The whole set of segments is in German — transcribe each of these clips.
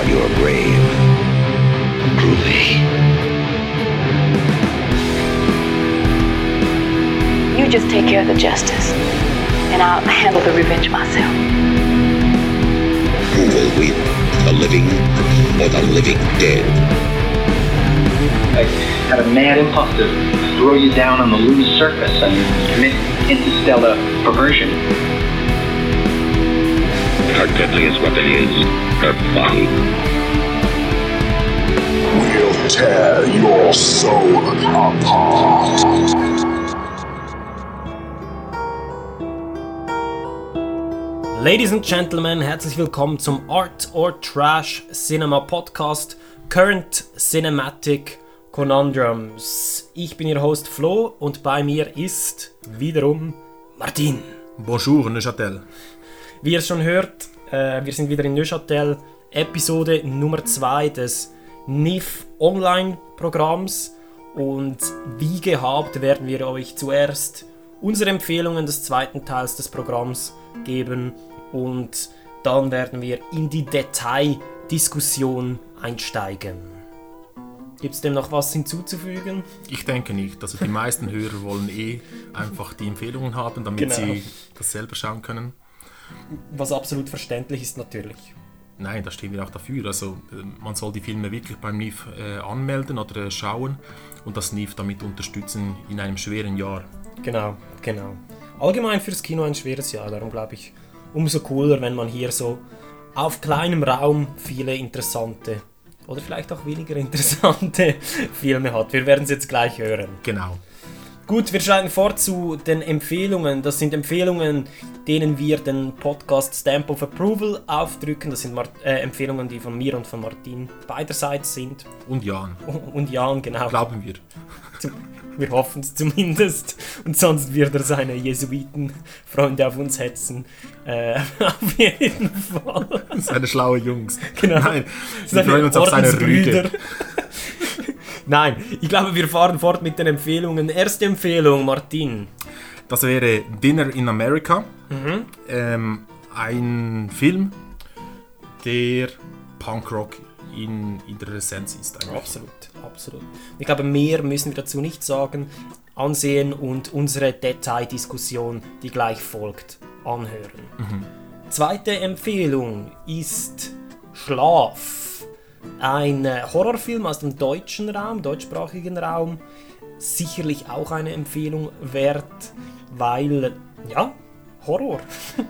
upon your grave. Groovy. You just take care of the justice, and I'll handle the revenge myself. Who will win? The living or the living dead? I had a mad impulse to throw you down on the lunar surface and commit interstellar perversion. Her deadliest weapon is her body. We'll tear your soul apart. Ladies and Gentlemen, herzlich willkommen zum Art or Trash Cinema Podcast Current Cinematic Conundrums. Ich bin Ihr Host Flo und bei mir ist wiederum Martin. Bonjour, Neuchâtel. Wie ihr schon hört, äh, wir sind wieder in Neuchâtel, Episode Nummer 2 des NIF Online Programms und wie gehabt werden wir euch zuerst unsere Empfehlungen des zweiten Teils des Programms geben und dann werden wir in die Detaildiskussion einsteigen. Gibt es dem noch was hinzuzufügen? Ich denke nicht. Also die meisten Hörer wollen eh einfach die Empfehlungen haben, damit Genau. sie das selber schauen können. Was absolut verständlich ist natürlich. Nein, da stehen wir auch dafür. Also äh, man soll die Filme wirklich beim NIF äh, anmelden oder äh, schauen und das NIF damit unterstützen in einem schweren Jahr. Genau, genau. Allgemein fürs Kino ein schweres Jahr, darum glaube ich, umso cooler, wenn man hier so auf kleinem Raum viele interessante oder vielleicht auch weniger interessante Filme hat. Wir werden es jetzt gleich hören. Genau. Gut, wir schreiten fort zu den Empfehlungen. Das sind Empfehlungen, denen wir den Podcast Stamp of Approval aufdrücken. Das sind Mar äh, Empfehlungen, die von mir und von Martin beiderseits sind. Und Jan, Und Jan, genau. glauben wir. Wir hoffen es zumindest. Und sonst wird er seine Jesuiten-Freunde auf uns hetzen. Äh, auf jeden Fall. Seine schlaue Jungs. Genau. Nein, wir freuen uns auf seine Ordensbrüder. Nein, ich glaube, wir fahren fort mit den Empfehlungen. Erste Empfehlung, Martin. Das wäre Dinner in America. Mhm. Ähm, ein Film, der Punkrock in, in der Essenz ist. Eigentlich. Absolut, absolut. Ich glaube, mehr müssen wir dazu nicht sagen. Ansehen und unsere Detaildiskussion, die gleich folgt, anhören. Zweite Empfehlung ist Schlaf. Ein äh, Horrorfilm aus dem deutschen Raum, deutschsprachigen Raum. Sicherlich auch eine Empfehlung wert, weil, ja, Horror.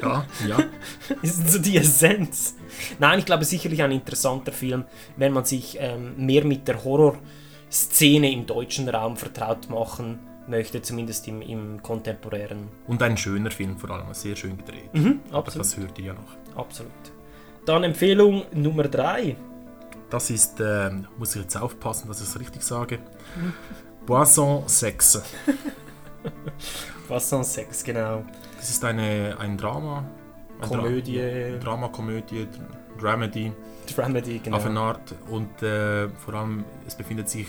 Ja, ja. ist so die Essenz. Nein, ich glaube sicherlich ein interessanter Film, wenn man sich ähm, mehr mit der Horrorszene im deutschen Raum vertraut machen möchte, zumindest im, im kontemporären. Und ein schöner Film vor allem, sehr schön gedreht. Aber Mhm, absolut. das hört ihr ja noch. Absolut. Dann Empfehlung Nummer 3. Das ist, ähm, muss ich jetzt aufpassen, dass ich es richtig sage. Boisson 6. Was sonst Sex, genau. Das ist eine, ein Drama. Ein Dra- Komödie. Drama, Komödie, Dramedy Dramedy, genau. auf eine Art. Und äh, vor allem, es befindet sich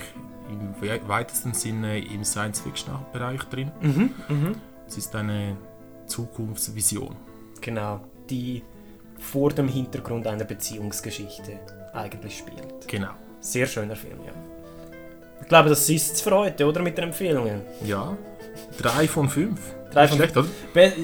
im we weitesten Sinne im Science-Fiction-Bereich drin. Mhm, Es ist eine Zukunftsvision. Genau. Die vor dem Hintergrund einer Beziehungsgeschichte eigentlich spielt. Genau. Sehr schöner Film, ja. Ich glaube, das ist es für heute, oder? Mit den Empfehlungen. Ja, drei von fünf. Drei von schlecht, oder?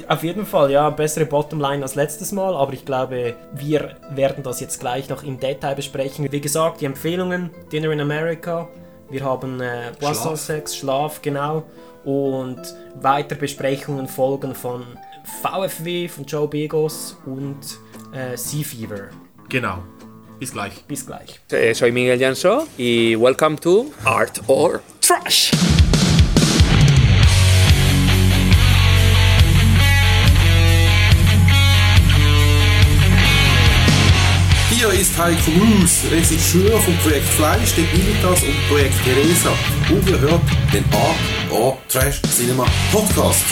Auf jeden Fall, ja, bessere Bottomline als letztes Mal, aber ich glaube, wir werden das jetzt gleich noch im Detail besprechen. Wie gesagt, die Empfehlungen, Dinner in America, wir haben äh, Boisson. Sex, Schlaf, genau, und weitere Besprechungen folgen von VFW, von Joe Begos und äh, Sea Fever. Genau. Bis gleich. Bis gleich. Eh, soy Miguel Jansó y welcome to Art or Trash. Hier ist Heiko Mus, Regisseur vom Projekt Fleisch, den Ilitas und Projekt Teresa. Und ihr hört den Art or Trash Cinema Podcast.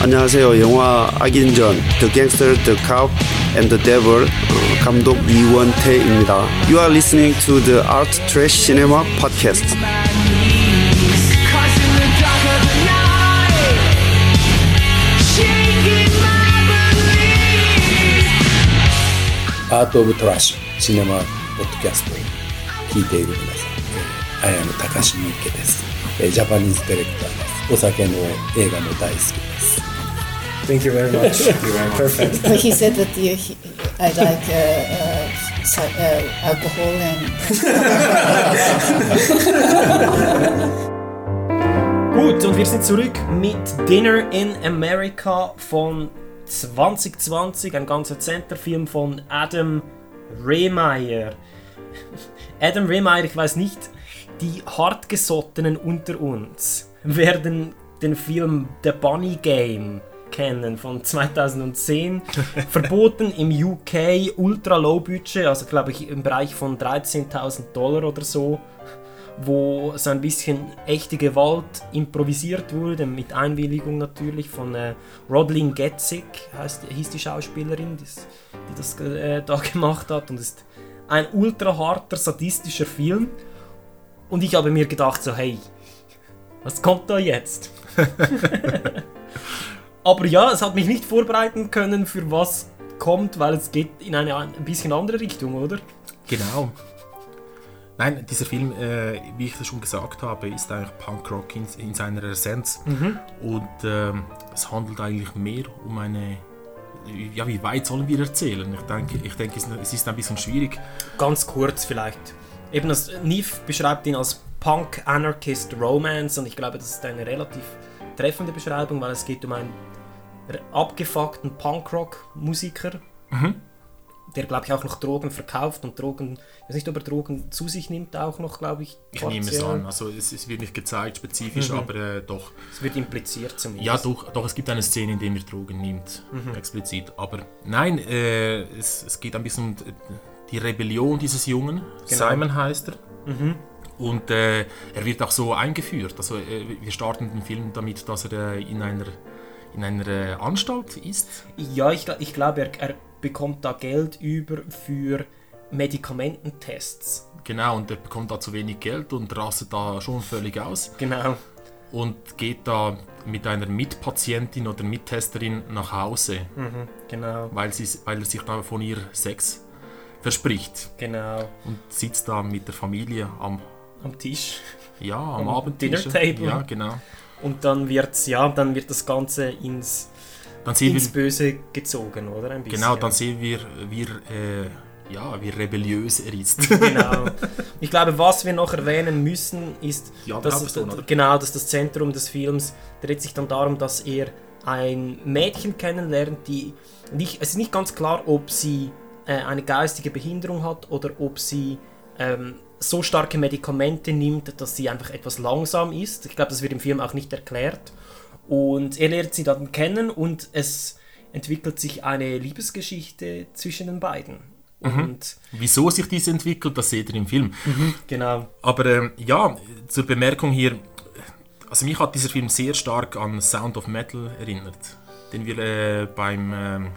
안녕하세요. 영화 악인전 The Gangster, The Cop and the Devil 어, 감독 이원태입니다. You are listening to the Art Trash Cinema Podcast. 아트 오브 트라시 시네마ポッドキャストを聞いている皆さん、あやのたかしみです。ジャパニーズディレクターです。 お酒の映画も大好きです Thank you very much. Perfect. But he said that you, he, I like uh, uh, si- uh, alcohol and. Gut, und wir sind zurück mit Dinner in America von 2020, ein ganzer Centerfilm von Adam Rehmeyer. Adam Rehmeyer, ich weiß nicht, die hartgesottenen unter uns werden den Film The Bunny Game kennen von 2010. Verboten im UK, ultra low Budget, also glaube ich im Bereich von 13.000 Dollar oder so wo so ein bisschen echte Gewalt improvisiert wurde, mit Einwilligung natürlich von äh, Rodlin Getzig, heißt, hieß die Schauspielerin, die's- die das äh, da gemacht hat. Und es ist ein ultra harter, sadistischer Film. Und ich habe mir gedacht, so, hey, was kommt da jetzt? Aber ja, es hat mich nicht vorbereiten können, für was kommt, weil es geht in eine ein bisschen andere Richtung, oder? Genau. Nein, dieser Film, äh, wie ich das schon gesagt habe, ist eigentlich Punkrock in, in seiner Essenz. Mhm. Und ähm, es handelt eigentlich mehr um eine. Ja, wie weit sollen wir erzählen? Ich denke, ich denke es ist ein bisschen schwierig. Ganz kurz vielleicht. Eben das Neve beschreibt ihn als Punk Anarchist Romance und ich glaube, das ist eine relativ treffende Beschreibung, weil es geht um einen abgefuckten Punkrock-Musiker, Mhm. der glaube ich auch noch Drogen verkauft und Drogen, ich weiß nicht, ob er Drogen zu sich nimmt auch noch, glaube ich. Ich nehme es partiell. an. Also es, es wird nicht gezeigt spezifisch, Mhm. aber äh, doch. Es wird impliziert zumindest. Ja, doch, doch, es gibt eine Szene, in der er Drogen nimmt, Mhm. explizit. Aber nein, äh, es, es geht ein bisschen um die Rebellion dieses Jungen. Genau. Simon heißt er. Mhm. Und äh, er wird auch so eingeführt. Also äh, wir starten den Film damit, dass er äh, in einer, in einer äh, Anstalt ist. Ja, ich, ich glaube, er, er bekommt da Geld über für Medikamententests. Genau, und er bekommt da zu wenig Geld und rastet da schon völlig aus. Genau. Und geht da mit einer Mitpatientin oder Mittesterin nach Hause. Mhm, genau. Weil, sie, weil er sich da von ihr Sex verspricht. Genau. Und sitzt da mit der Familie am, Am Tisch. ja, am, Abendtisch. Dinner. Ja, genau. Und dann wird's, ja, dann wird das Ganze ins, Dann sehen ins wir, Böse gezogen, oder? Ein bisschen. genau, dann sehen wir, wie, äh, ja, wie rebelliös er ist. genau. Ich glaube, was wir noch erwähnen müssen, ist, andere dass, Hauptperson, oder? genau, dass das Zentrum des Films dreht sich dann darum, dass er ein Mädchen kennenlernt, die nicht, es ist nicht ganz klar, ob sie eine geistige Behinderung hat oder ob sie ähm, so starke Medikamente nimmt, dass sie einfach etwas langsam ist. Ich glaube, das wird im Film auch nicht erklärt. Und er lernt sie dann kennen und es entwickelt sich eine Liebesgeschichte zwischen den beiden. Mhm. Und Wieso sich dies entwickelt, das seht ihr im Film. genau. Aber ähm, ja, zur Bemerkung hier, also mich hat dieser Film sehr stark an Sound of Metal erinnert, den wir äh, beim ähm,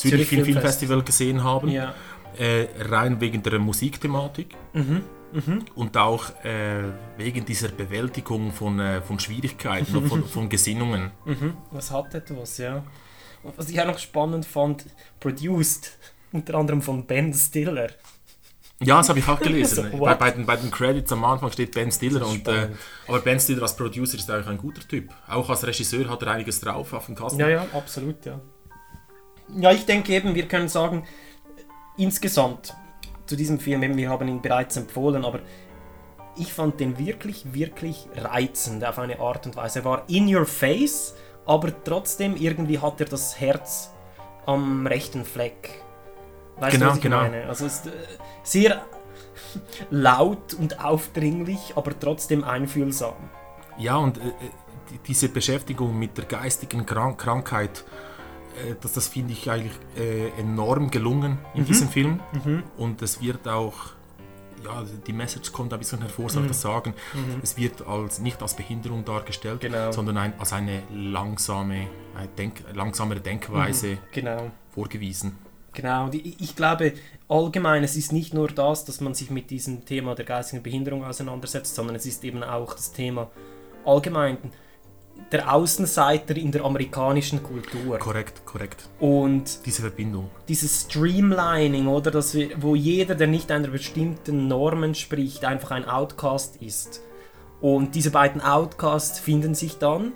Zürich, Zürich Film, Film Festival gesehen haben. Ja. Äh, rein wegen der Musikthematik Mhm. Mhm. und auch äh, wegen dieser Bewältigung von, äh, von Schwierigkeiten und von, von Gesinnungen. Mhm. Was hat etwas, ja. Und was ich auch noch spannend fand, produced unter anderem von Ben Stiller. Ja, das habe ich auch gelesen. So, bei, bei, den, bei den Credits am Anfang steht Ben Stiller. Und, äh, aber Ben Stiller als Producer ist eigentlich ein guter Typ. Auch als Regisseur hat er einiges drauf auf dem Kasten. Ja, ja, absolut, ja. Ja, ich denke eben, wir können sagen, insgesamt zu diesem Film, eben, wir haben ihn bereits empfohlen, aber ich fand den wirklich, wirklich reizend auf eine Art und Weise. Er war in your face, aber trotzdem irgendwie hat er das Herz am rechten Fleck. Weißt Genau, du, was ich genau. meine? Also es ist äh, sehr laut und aufdringlich, aber trotzdem einfühlsam. Ja, und äh, äh, die- diese Beschäftigung mit der geistigen Krank Krankheit, äh, das, das finde ich eigentlich äh, enorm gelungen in Mhm. diesem Film. Mhm. Und es wird auch, ja, die Message kommt ein bisschen hervor, soll ich Mhm. das sagen. Mhm. Es wird als, nicht als Behinderung dargestellt, Genau. sondern ein, als eine langsame, eine Denk, langsamere Denkweise Mhm. Genau. vorgewiesen. Genau, und ich, ich glaube allgemein, es ist nicht nur das, dass man sich mit diesem Thema der geistigen Behinderung auseinandersetzt, sondern es ist eben auch das Thema allgemein der Außenseiter in der amerikanischen Kultur. Korrekt, korrekt. Und Diese Verbindung. dieses Streamlining, oder, dass wir, wo jeder, der nicht einer bestimmten Norm entspricht, einfach ein Outcast ist. Und diese beiden Outcasts finden sich dann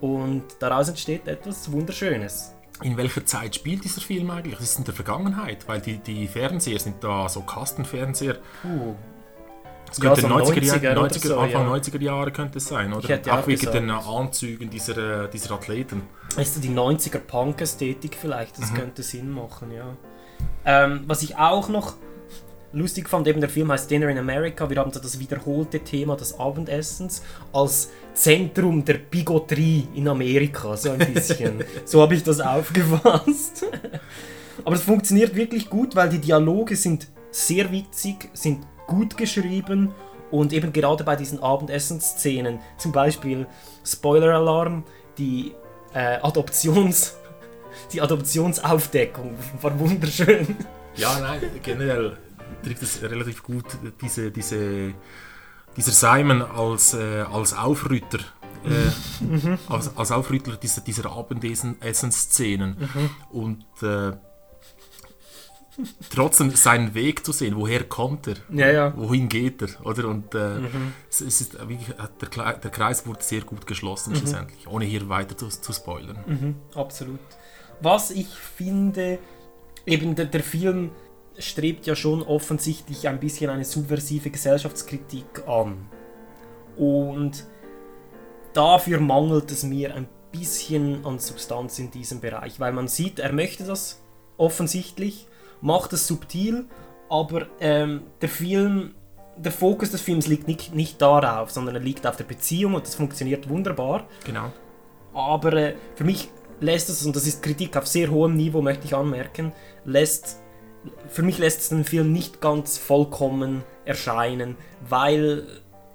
und daraus entsteht etwas Wunderschönes. In welcher Zeit spielt dieser Film eigentlich? Das ist in der Vergangenheit, weil die, die Fernseher sind da so Kastenfernseher. Ja, könnte so 90er, 90er Jahre, oder 90er, so, Anfang ja. 90er Jahre könnte es sein, oder? Auch auch wegen gesagt. den Anzügen dieser, dieser Athleten. Weißt du, die 90er Punk-Ästhetik vielleicht, Mhm. das könnte Sinn machen, ja. Ähm, was ich auch noch lustig fand, eben der Film heißt Dinner in America, wir haben so das wiederholte Thema des Abendessens als Zentrum der Bigotterie in Amerika, so ein bisschen. so habe ich das aufgefasst. Aber es funktioniert wirklich gut, weil die Dialoge sind sehr witzig, sind gut geschrieben und eben gerade bei diesen Abendessensszenen, zum Beispiel Spoiler-Alarm, die äh, Adoptions... Die Adoptionsaufdeckung war wunderschön. Ja, nein, generell trifft es relativ gut, diese, diese, dieser Simon als, äh, als Aufrütter. Äh, Mhm. als, als Aufrütter dieser, dieser Abendessen-Szenen. Mhm. Und äh, trotzdem seinen Weg zu sehen, woher kommt er, Ja, ja. wohin geht er, oder? Und äh, Mhm. es, ist wirklich, der, der Kreis wurde sehr gut geschlossen Mhm. schlussendlich, ohne hier weiter zu, zu spoilern. Mhm, absolut. Was ich finde, eben der, der Film strebt ja schon offensichtlich ein bisschen eine subversive Gesellschaftskritik an. Und dafür mangelt es mir ein bisschen an Substanz in diesem Bereich, weil man sieht, er möchte das offensichtlich, macht es subtil, aber ähm, der Film, der Fokus des Films liegt nicht, nicht darauf, sondern er liegt auf der Beziehung und das funktioniert wunderbar. Genau. Aber äh, für mich lässt es, und das ist Kritik auf sehr hohem Niveau, möchte ich anmerken, lässt, für mich lässt es den Film nicht ganz vollkommen erscheinen, weil,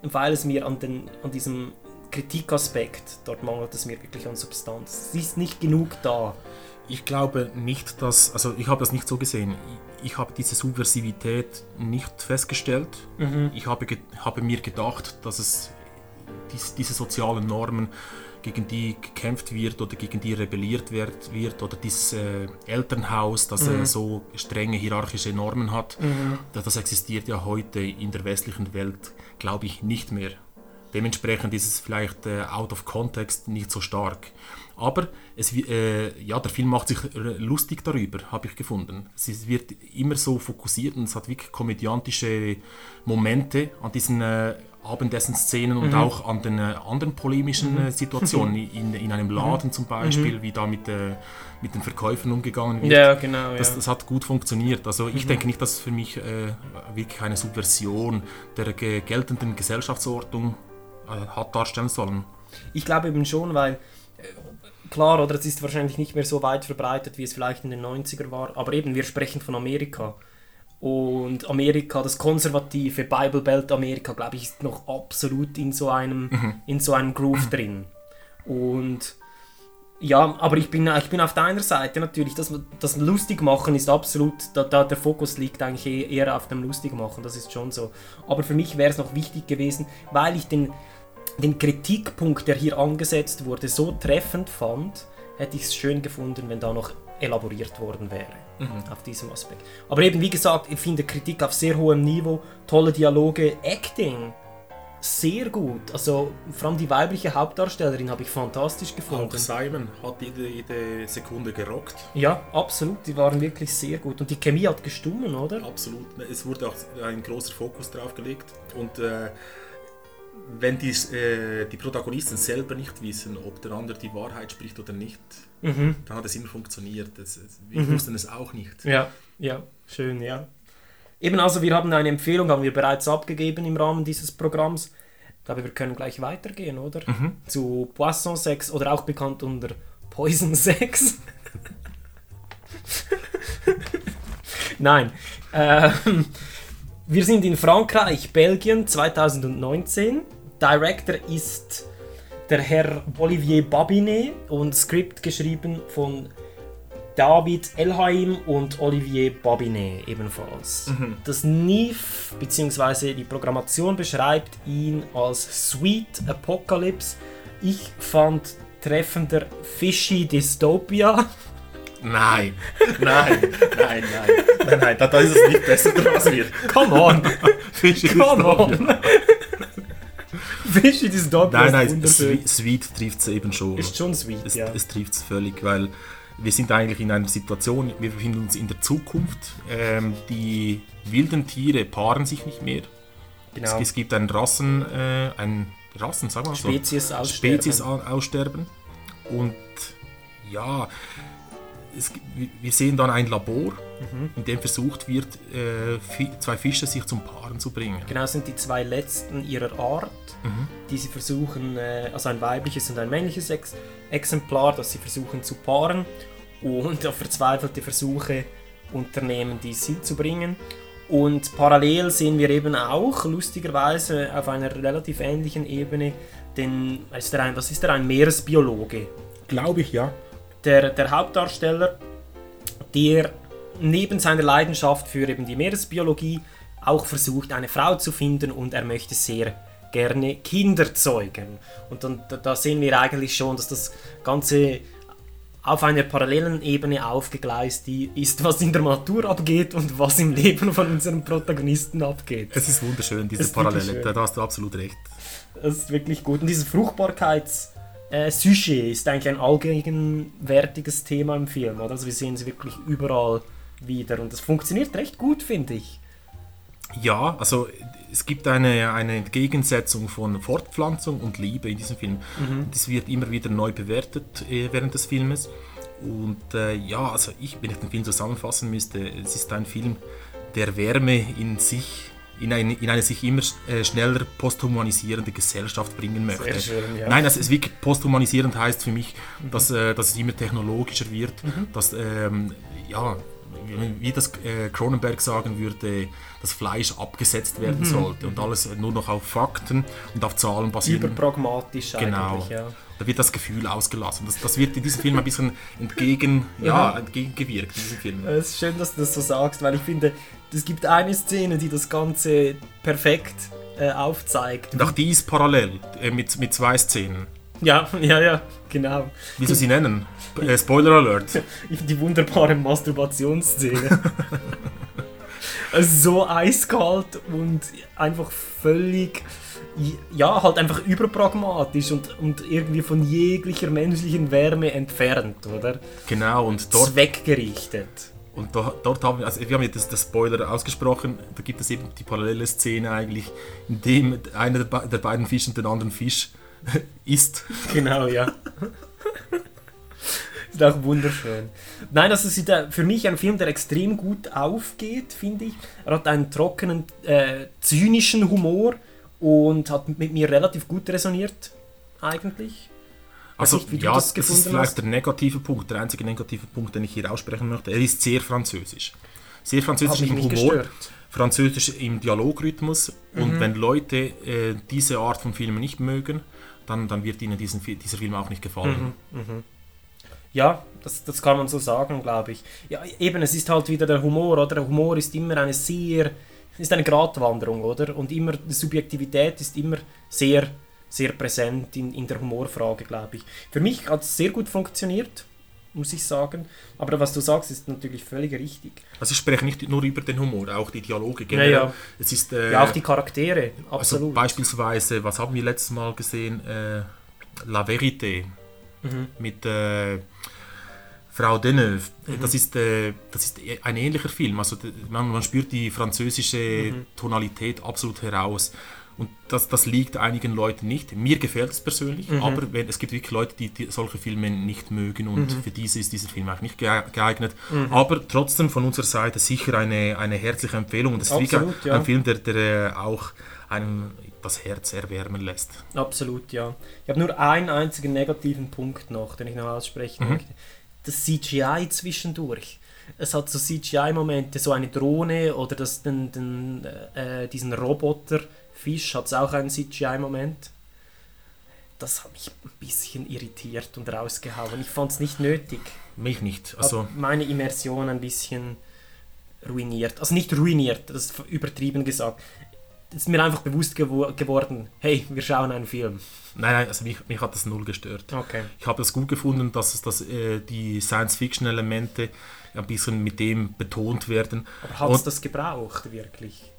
weil es mir an, den, an diesem Kritikaspekt, dort mangelt es mir wirklich an Substanz. Es ist nicht genug da. Ich glaube nicht, dass, also ich habe das nicht so gesehen. Ich, ich habe diese Subversivität nicht festgestellt. Mhm. Ich habe, habe mir gedacht, dass es dies, diese sozialen Normen, gegen die gekämpft wird oder gegen die rebelliert wird, wird oder dieses äh, Elternhaus, das Mhm. äh, so strenge hierarchische Normen hat, Mhm. das, das existiert ja heute in der westlichen Welt, glaube ich, nicht mehr. Dementsprechend ist es vielleicht äh, out of context nicht so stark. Aber es, äh, ja, der Film macht sich lustig darüber, habe ich gefunden. Es wird immer so fokussiert und es hat wirklich komödiantische Momente an diesen äh, Abendessenszenen und Mhm. auch an den äh, anderen polemischen Mhm. äh, Situationen, in, in einem Laden zum Beispiel, Mhm. wie da mit, äh, mit den Verkäufern umgegangen wird. Ja, genau, Das, ja. das hat gut funktioniert. Also ich Mhm. denke nicht, dass es für mich äh, wirklich eine Subversion der ge geltenden Gesellschaftsordnung äh, hat darstellen sollen. Ich glaube eben schon, weil äh, klar, oder es ist wahrscheinlich nicht mehr so weit verbreitet, wie es vielleicht in den 90er war, aber eben wir sprechen von Amerika. Und Amerika, das konservative Bible Belt Amerika, glaube ich, ist noch absolut in so einem, Mhm. in so einem Groove drin. Und ja, aber ich bin, ich bin auf deiner Seite natürlich. Das, das Lustigmachen ist absolut, da, da der Fokus liegt eigentlich eh- eher auf dem Lustigmachen, das ist schon so. Aber für mich wäre es noch wichtig gewesen, weil ich den, den Kritikpunkt, der hier angesetzt wurde, so treffend fand, hätte ich es schön gefunden, wenn da noch elaboriert worden wäre Mhm. auf diesem Aspekt. Aber eben, wie gesagt, ich finde Kritik auf sehr hohem Niveau, tolle Dialoge, Acting, sehr gut. Also vor allem die weibliche Hauptdarstellerin habe ich fantastisch Auch gefunden. Simon hat jede, jede Sekunde gerockt. Ja, absolut, die waren wirklich sehr gut. Und die Chemie hat gestummen, oder? Absolut. Es wurde auch ein großer Fokus drauf gelegt. Und äh, wenn die, äh, die Protagonisten selber nicht wissen, ob der andere die Wahrheit spricht oder nicht, Mhm. dann hat es immer funktioniert. Es, wir Mhm. wussten es auch nicht. Ja, ja, schön, ja. Eben also, wir haben eine Empfehlung, haben wir bereits abgegeben im Rahmen dieses Programms. Ich glaube, wir können gleich weitergehen, oder? Mhm. Zu Poisson 6 oder auch bekannt unter Poison 6. Nein. Ähm, wir sind in Frankreich, Belgien 2019. Director ist der Herr Olivier Babinet und Skript geschrieben von David Elhaim und Olivier Babinet ebenfalls. Mhm. Das NIF bzw. die Programmation beschreibt ihn als Sweet Apocalypse Ich fand treffender Fishy Dystopia. Nein, nein, nein, nein, nein, nein, da, da ist es nicht besser passiert. Come on! Fishy Come Dystopia. on! Fishy Dystopia Nein, ist nein, wunderschön. Sweet, Sweet trifft es eben schon. Ist schon sweet, es, ja. Es trifft es völlig, weil wir sind eigentlich in einer Situation, wir befinden uns in der Zukunft. Ähm, die wilden Tiere paaren sich nicht mehr. Genau. Es, es gibt ein Rassen, äh, ein Rassen, sagen wir so. Spezies-Aussterben. Spezies-Aussterben. Und ja, es, wir- sehen dann ein Labor, Mhm. in dem versucht wird, äh, zwei Fische sich zum Paaren zu bringen. Genau, sind die zwei letzten ihrer Art, Mhm. die sie versuchen, äh, also ein weibliches und ein männliches Ex Exemplar, das sie versuchen zu paaren und auf verzweifelte Versuche unternehmen, dies hinzubringen. Und parallel sehen wir eben auch, lustigerweise, auf einer relativ ähnlichen Ebene, den, ist der ein, was ist der, ein Meeresbiologe? Glaube ich, ja. Der, der Hauptdarsteller, der neben seiner Leidenschaft für eben die Meeresbiologie auch versucht, eine Frau zu finden und er möchte sehr gerne Kinder zeugen. Und dann, da, sehen wir eigentlich schon, dass das Ganze auf einer parallelen Ebene aufgegleist ist, was in der Natur abgeht und was im Leben von unserem Protagonisten abgeht. Es ist wunderschön, diese Parallele. Da, hast du absolut recht. Das ist wirklich gut. Und dieses Fruchtbarkeits-Sujet ist eigentlich ein allgegenwärtiges Thema im Film. Oder? Also wir sehen es wirklich überall wieder. Und das funktioniert recht gut, finde ich. Ja, also es gibt eine, eine Gegensetzung von Fortpflanzung und Liebe in diesem Film. Mhm. Das wird immer wieder neu bewertet äh, während des Filmes. Und äh, ja, also ich, wenn ich den Film zusammenfassen müsste, es ist ein Film, der Wärme in sich, in eine, in eine sich immer äh, schneller posthumanisierende Gesellschaft bringen möchte. Sehr schön, ja. Nein, also es wirklich posthumanisierend heißt für mich, dass, äh, dass es immer technologischer wird, Mhm. dass ähm, ja, wie- das äh, Cronenberg sagen würde, das Fleisch abgesetzt werden Mhm. sollte und alles nur noch auf Fakten und auf Zahlen basieren. Überpragmatisch Genau. eigentlich, ja. Da wird das Gefühl ausgelassen. Das, das wird in diesem Film ein bisschen entgegen, ja, Ja. entgegengewirkt. Es ist schön, dass du das so sagst, weil ich finde, es gibt eine Szene, die das Ganze perfekt äh, aufzeigt. Und auch die ist parallel äh, mit, mit zwei Szenen. Ja, ja, ja, genau. Wie soll sie nennen? Äh, Spoiler Alert. Die wunderbare Masturbationsszene. also so eiskalt und einfach völlig, ja, halt einfach überpragmatisch und, und irgendwie von jeglicher menschlichen Wärme entfernt, oder? Genau, und dort Zweckgerichtet. Und da, dort haben wir, also wir haben jetzt das, das Spoiler ausgesprochen, da gibt es eben die parallele Szene eigentlich, in dem einer der, be- der beiden Fische den anderen Fisch isst. Genau, ja. ist auch wunderschön. Nein, das ist für mich ein Film, der extrem gut aufgeht, finde ich. Er hat einen trockenen, äh, zynischen Humor und hat mit mir relativ gut resoniert, eigentlich. Also nicht, ja, das das, ist vielleicht hast. der negative Punkt, der einzige negative Punkt, den ich hier aussprechen möchte. Er ist sehr französisch. Sehr französisch im Humor, gestört. französisch im Dialogrhythmus. Und Mhm. wenn Leute äh, diese Art von Filmen nicht mögen, dann, dann wird ihnen diesen, dieser Film auch nicht gefallen. Mhm, mhm. Ja, das, das kann man so sagen, glaube ich. Ja, eben, es ist halt wieder der Humor, oder? Der Humor ist immer eine sehr, ist eine Gratwanderung, oder? Und immer, die Subjektivität ist immer sehr, sehr präsent in, in der Humorfrage, glaube ich. Für mich hat es sehr gut funktioniert, muss ich sagen. Aber was du sagst, ist natürlich völlig richtig. Also ich spreche nicht nur über den Humor, auch die Dialoge generell. Ja, ja. Es ist, äh, Ja, auch die Charaktere, Also absolut. beispielsweise, was haben wir letztes Mal gesehen? Äh, La Vérité Mhm. mit äh, Frau Deneuve. Mhm. Das, ist, äh, das ist ein ähnlicher Film. Also man, man spürt die französische Mhm. Tonalität absolut heraus. Und das, das liegt einigen Leuten nicht. Mir gefällt es persönlich, Mhm. aber wenn, es gibt wirklich Leute, die, die solche Filme nicht mögen und Mhm. für diese ist dieser Film auch nicht geeignet. Mhm. Aber trotzdem von unserer Seite sicher eine, eine herzliche Empfehlung. Und es ist wirklich Absolut, ja. ein Film, der, der äh, auch einem das Herz erwärmen lässt. Absolut, ja. Ich habe nur einen einzigen negativen Punkt noch, den ich noch aussprechen Mhm. möchte. Das CGI zwischendurch. Es hat so CGI-Momente, so eine Drohne oder das, den, den, äh, diesen Roboterfisch hat es auch einen CGI-Moment. Das hat mich ein bisschen irritiert und rausgehauen. Ich fand es nicht nötig. Mich nicht. Also, Hat meine Immersion ein bisschen ruiniert. Also nicht ruiniert, das ist übertrieben gesagt. es ist mir einfach bewusst gewo geworden, hey, wir schauen einen Film. Nein, nein, also mich, mich hat das null gestört. Okay. Ich habe es gut gefunden, dass, es, dass äh, die Science-Fiction-Elemente ein bisschen mit dem betont werden. Aber hat es das gebraucht, wirklich?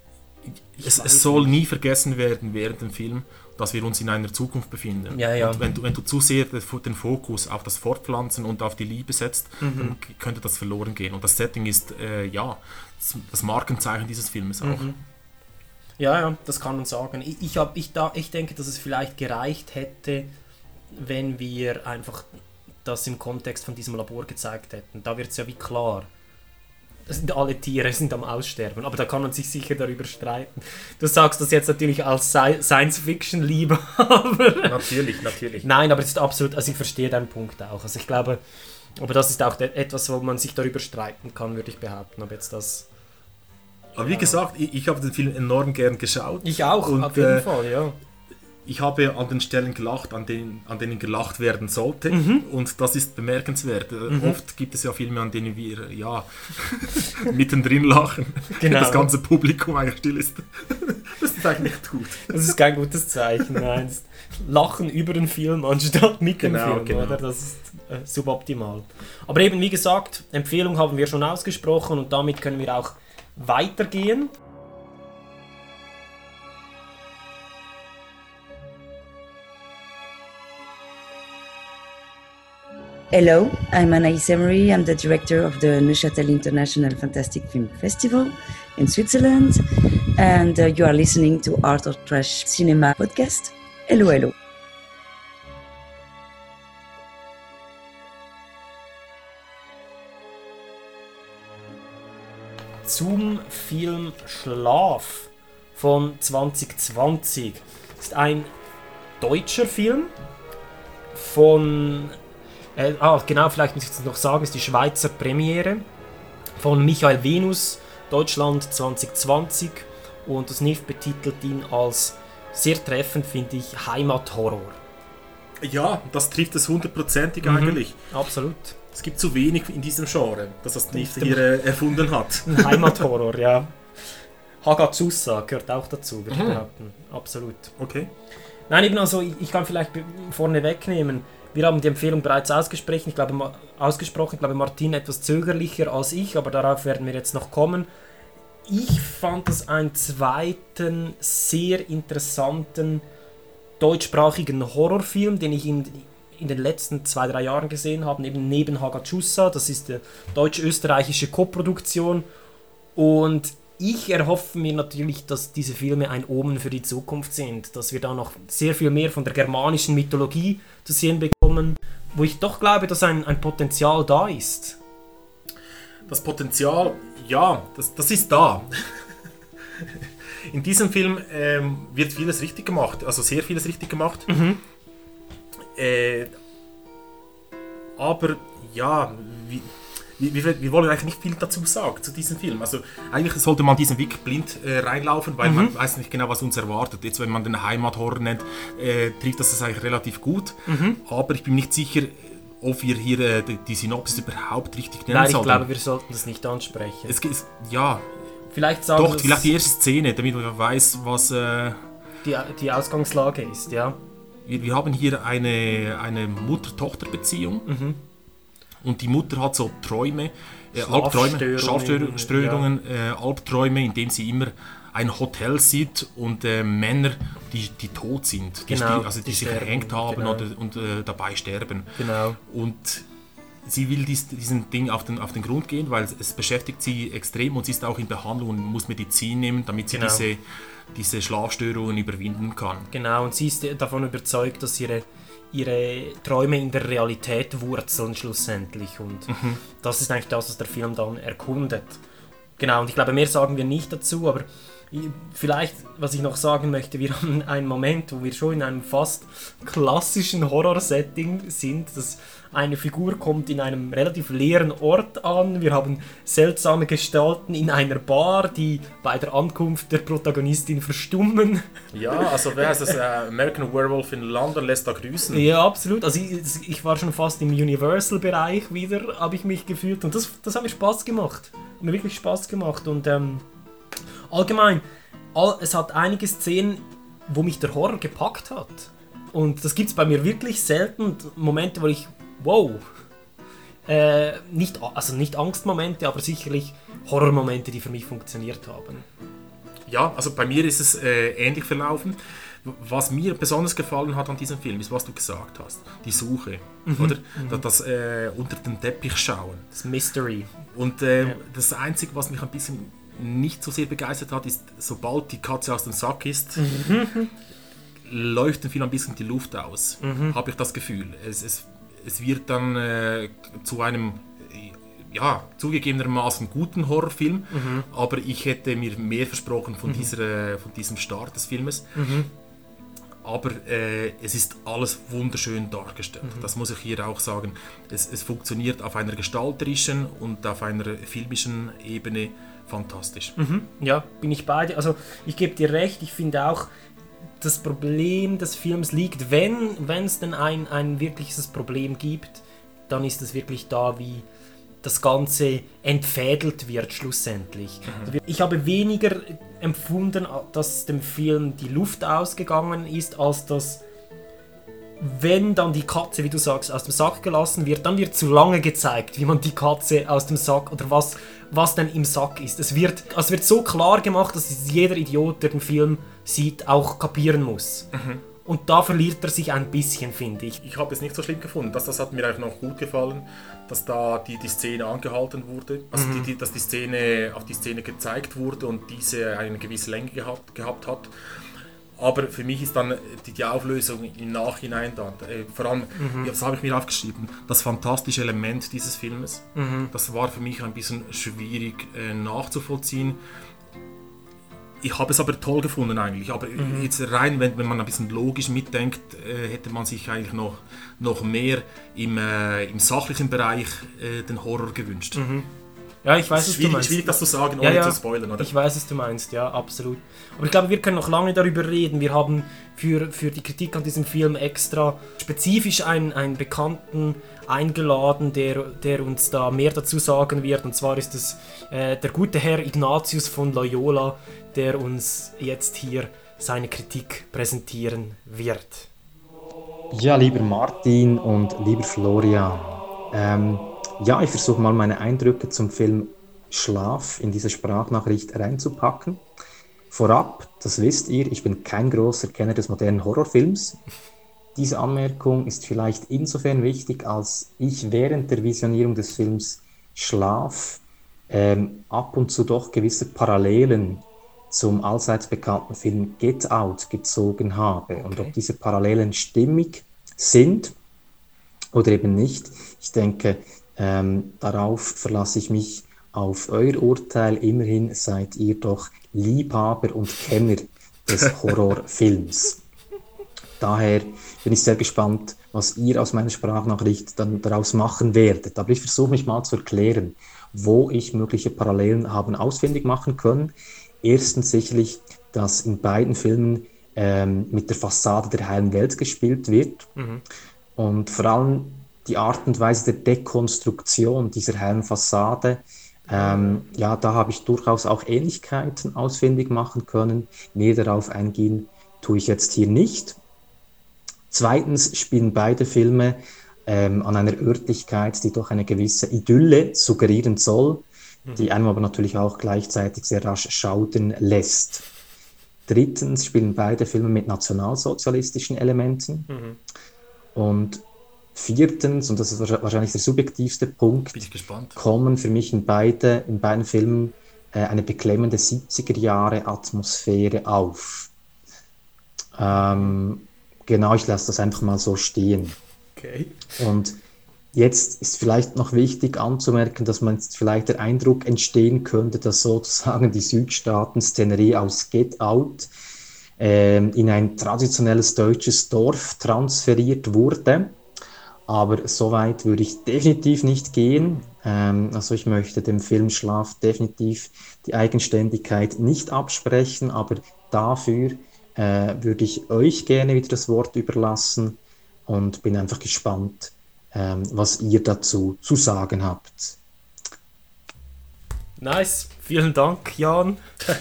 Ich es, es soll nicht. nie vergessen werden während dem Film, dass wir uns in einer Zukunft befinden. Ja, ja. Und wenn du, wenn du zu sehr den Fo- den Fokus auf das Fortpflanzen und auf die Liebe setzt, Mhm. dann könnte das verloren gehen. Und das Setting ist, äh, ja, das- das Markenzeichen dieses Filmes auch. Mhm. Ja, ja, das kann man sagen. Ich, ich, hab, ich, da, ich denke, dass es vielleicht gereicht hätte, wenn wir einfach das im Kontext von diesem Labor gezeigt hätten. Da wird es ja wie klar. Sind alle Tiere sind am Aussterben, aber da kann man sich sicher darüber streiten. Du sagst das jetzt natürlich als Sci- Science-Fiction-Liebhaber. Natürlich, natürlich. Nein, aber es ist absolut, also ich verstehe deinen Punkt auch. Also ich glaube, aber das ist auch etwas, wo man sich darüber streiten kann, würde ich behaupten, ob jetzt das... Aber wie gesagt, ich, ich habe den Film enorm gern geschaut. Ich auch, Und, auf jeden äh, Fall, ja. Ich habe an den Stellen gelacht, an denen, an denen gelacht werden sollte. Und das ist bemerkenswert. Äh, Mhm. Oft gibt es ja Filme, an denen wir ja mittendrin lachen. Genau. Das ganze Publikum eigentlich still ist. Das ist eigentlich nicht gut. Das ist kein gutes Zeichen, nein. Lachen über den Film anstatt mit dem Genau, Film, genau. oder? Das ist äh, suboptimal. Aber eben, wie gesagt, Empfehlung haben wir schon ausgesprochen und damit können wir auch weitergehen. Hello, I'm Anaïs Emery. I'm the director of the Neuchâtel International Fantastic Film Festival in Switzerland. And uh, you are listening to Art or Trash Cinema podcast. Hello, hello. zum Film Schlaf von 2020. ist ein deutscher Film von. Äh, ah, genau, vielleicht muss ich es noch sagen, ist die Schweizer Premiere von Michael Venus, Deutschland 2020. Und das NIF betitelt ihn als sehr treffend, finde ich, Heimathorror. Ja, das trifft es hundertprozentig Mhm. eigentlich. Absolut. Es gibt zu wenig in diesem Genre, dass das Stimmt. hier äh, erfunden hat. Ein Heimathorror, ja. Hagazusa gehört auch dazu, würde ich Mhm. behaupten. Absolut. Okay. Nein, eben also, ich, kann vielleicht vorne wegnehmen. Wir haben die Empfehlung bereits ausgesprochen. Ich glaube, ausgesprochen. Ich glaube, Martin etwas zögerlicher als ich, aber darauf werden wir jetzt noch kommen. Ich fand das einen zweiten sehr interessanten deutschsprachigen Horrorfilm, den ich in, in den letzten zwei, drei Jahren gesehen habe, eben neben Hagachusa. Das ist eine deutsch-österreichische Koproduktion. Und ich erhoffe mir natürlich, dass diese Filme ein Omen für die Zukunft sind, dass wir da noch sehr viel mehr von der germanischen Mythologie zu sehen bekommen, wo ich doch glaube, dass ein, ein Potenzial da ist. Das Potenzial, ja, das, das ist da. In diesem Film ähm, wird vieles richtig gemacht, also sehr vieles richtig gemacht. Äh, aber ja, wie, wir, wir, wir wollen eigentlich nicht viel dazu sagen zu diesem Film. Also eigentlich sollte man diesen Weg blind äh, reinlaufen, weil man Mhm. weiß nicht genau, was uns erwartet. Jetzt, wenn man den Heimathorror nennt, äh, trifft das das eigentlich relativ gut. Mhm. Aber ich bin nicht sicher, ob wir hier äh, die, die Synopsis überhaupt richtig nennen Nein, ich sollten. glaube, wir sollten das nicht ansprechen. Es geht, ja, Vielleicht sagen doch, vielleicht die erste Szene, damit man weiß, was. Äh, die, die Ausgangslage ist, ja. wir, wir haben hier eine, eine Mutter-Tochter-Beziehung. Mhm. Und die Mutter hat so Träume, äh, Albträume, Schlafstörungen, Schlafstörungen, äh, Albträume, in denen sie immer ein Hotel sieht und äh, Männer, die, die tot sind, die, Genau, sti- also die, die sich erhängt haben genau. oder, und äh, dabei sterben. Genau. Und sie will dies, diesem Ding auf den, auf den Grund gehen, weil es beschäftigt sie extrem und sie ist auch in Behandlung und muss Medizin nehmen, damit sie Genau. diese, diese Schlafstörungen überwinden kann. Genau, und sie ist davon überzeugt, dass ihre, ihre Träume in der Realität wurzeln schlussendlich. Und Mhm. das ist eigentlich das, was der Film dann erkundet. Genau, und ich glaube, mehr sagen wir nicht dazu, aber vielleicht, was ich noch sagen möchte, wir haben einen Moment, wo wir schon in einem fast klassischen Horror-Setting sind. Das eine Figur kommt in einem relativ leeren Ort an. Wir haben seltsame Gestalten in einer Bar, die bei der Ankunft der Protagonistin verstummen. Ja, also wer heißt das? Äh, American Werewolf in London lässt da grüßen. Ja, absolut. Also ich, ich war schon fast im Universal-Bereich wieder, habe ich mich gefühlt. Und das, das hat mir Spaß gemacht. Hat mir wirklich Spaß gemacht. Und ähm, allgemein, all, es hat einige Szenen, wo mich der Horror gepackt hat. Und das gibt es bei mir wirklich selten. Momente, wo ich, wow, äh, nicht, also nicht Angstmomente, aber sicherlich Horrormomente, die für mich funktioniert haben. Ja, also bei mir ist es äh, ähnlich verlaufen. Was mir besonders gefallen hat an diesem Film, ist, was du gesagt hast. Die Suche, Mhm, oder? mhm. Das, äh, unter den Teppich schauen. Das Mystery. Und äh, Ja. das Einzige, was mich ein bisschen nicht so sehr begeistert hat, ist, sobald die Katze aus dem Sack ist, Mhm. läuft dem Film ein bisschen die Luft aus. Mhm. Habe ich das Gefühl. Es, es, es wird dann äh, zu einem äh, ja, zugegebenermaßen guten Horrorfilm, Mhm. aber ich hätte mir mehr versprochen von, Mhm. dieser, äh, von diesem Start des Filmes. Mhm. Aber äh, es ist alles wunderschön dargestellt. Mhm. Das muss ich hier auch sagen. Es, es funktioniert auf einer gestalterischen und auf einer filmischen Ebene fantastisch. Mhm. Ja, bin ich bei dir. Also ich gebe dir recht, ich finde auch, das Problem des Films liegt, wenn es denn ein, ein wirkliches Problem gibt, dann ist es wirklich da, wie das Ganze entfädelt wird schlussendlich. Mhm. Ich habe weniger empfunden, dass dem Film die Luft ausgegangen ist, als dass wenn dann die Katze, wie du sagst, aus dem Sack gelassen wird, dann wird zu lange gezeigt, wie man die Katze aus dem Sack oder was, was denn im Sack ist. Es wird, es wird so klar gemacht, dass jeder Idiot, der den Film sieht, auch kapieren muss. Mhm. Und da verliert er sich ein bisschen, finde ich. Ich habe es nicht so schlimm gefunden. Das, das hat mir eigentlich noch gut gefallen, dass da die, die Szene angehalten wurde. Also Mhm. die, die, dass die Szene auf die Szene gezeigt wurde und diese eine gewisse Länge gehabt, gehabt hat. Aber für mich ist dann die, die Auflösung im Nachhinein dann. Äh, vor allem, Mhm. das habe ich mir aufgeschrieben, das fantastische Element dieses Filmes. Mhm. Das war für mich ein bisschen schwierig äh, nachzuvollziehen. Ich habe es aber toll gefunden eigentlich. Aber Mhm. jetzt rein, wenn, wenn man ein bisschen logisch mitdenkt, äh, hätte man sich eigentlich noch, noch mehr im, äh, im sachlichen Bereich äh, den Horror gewünscht. Mhm. Ja, ich weiß, Es ist was du schwierig, meinst. schwierig, das zu sagen, Ja, ohne ja. zu spoilern, oder? Ich weiß, was du meinst, ja, absolut. Aber ich glaube, wir können noch lange darüber reden. Wir haben für, für die Kritik an diesem Film extra spezifisch einen, einen Bekannten eingeladen, der, der uns da mehr dazu sagen wird. Und zwar ist es äh, der gute Herr Ignatius von Loyola, der uns jetzt hier seine Kritik präsentieren wird. Ja, lieber Martin und lieber Florian. Ähm, ja, ich versuche mal meine Eindrücke zum Film Schlaf in diese Sprachnachricht reinzupacken. Vorab, das wisst ihr, ich bin kein großer Kenner des modernen Horrorfilms. Diese Anmerkung ist vielleicht insofern wichtig, als ich während der Visionierung des Films Schlaf ähm, ab und zu doch gewisse Parallelen zum allseits bekannten Film Get Out gezogen habe. Und ob diese Parallelen stimmig sind oder eben nicht, ich denke, ähm, darauf verlasse ich mich auf euer Urteil. Immerhin seid ihr doch Liebhaber und Kenner des Horrorfilms. Daher bin ich sehr gespannt, was ihr aus meiner Sprachnachricht dann daraus machen werdet. Aber ich versuche mich mal zu erklären, wo ich mögliche Parallelen haben ausfindig machen können. Erstens sicherlich, dass in beiden Filmen ähm, mit der Fassade der heilen Welt gespielt wird. Mhm. Und vor allem die Art und Weise der Dekonstruktion dieser heilen Fassade, ähm, ja, da habe ich durchaus auch Ähnlichkeiten ausfindig machen können. Näher darauf eingehen tue ich jetzt hier nicht. Zweitens spielen beide Filme ähm, an einer Örtlichkeit, die doch eine gewisse Idylle suggerieren soll, die einem aber natürlich auch gleichzeitig sehr rasch schaudern lässt. Drittens spielen beide Filme mit nationalsozialistischen Elementen. Mhm. Und viertens, und das ist wahrsch- wahrscheinlich der subjektivste Punkt, kommen für mich in, beide, in beiden Filmen äh, eine beklemmende 70er Jahre Atmosphäre auf. Ähm, genau, ich lasse das einfach mal so stehen. Okay. Und jetzt ist vielleicht noch wichtig anzumerken, dass man jetzt vielleicht der Eindruck entstehen könnte, dass sozusagen die Südstaaten-Szenerie aus Get Out ähm, in ein traditionelles deutsches Dorf transferiert wurde. Aber so weit würde ich definitiv nicht gehen. Ähm, also ich möchte dem Film Schlaf definitiv die Eigenständigkeit nicht absprechen, aber dafür äh, würde ich euch gerne wieder das Wort überlassen und bin einfach gespannt, ähm, was ihr dazu zu sagen habt. Nice, vielen Dank, Jan.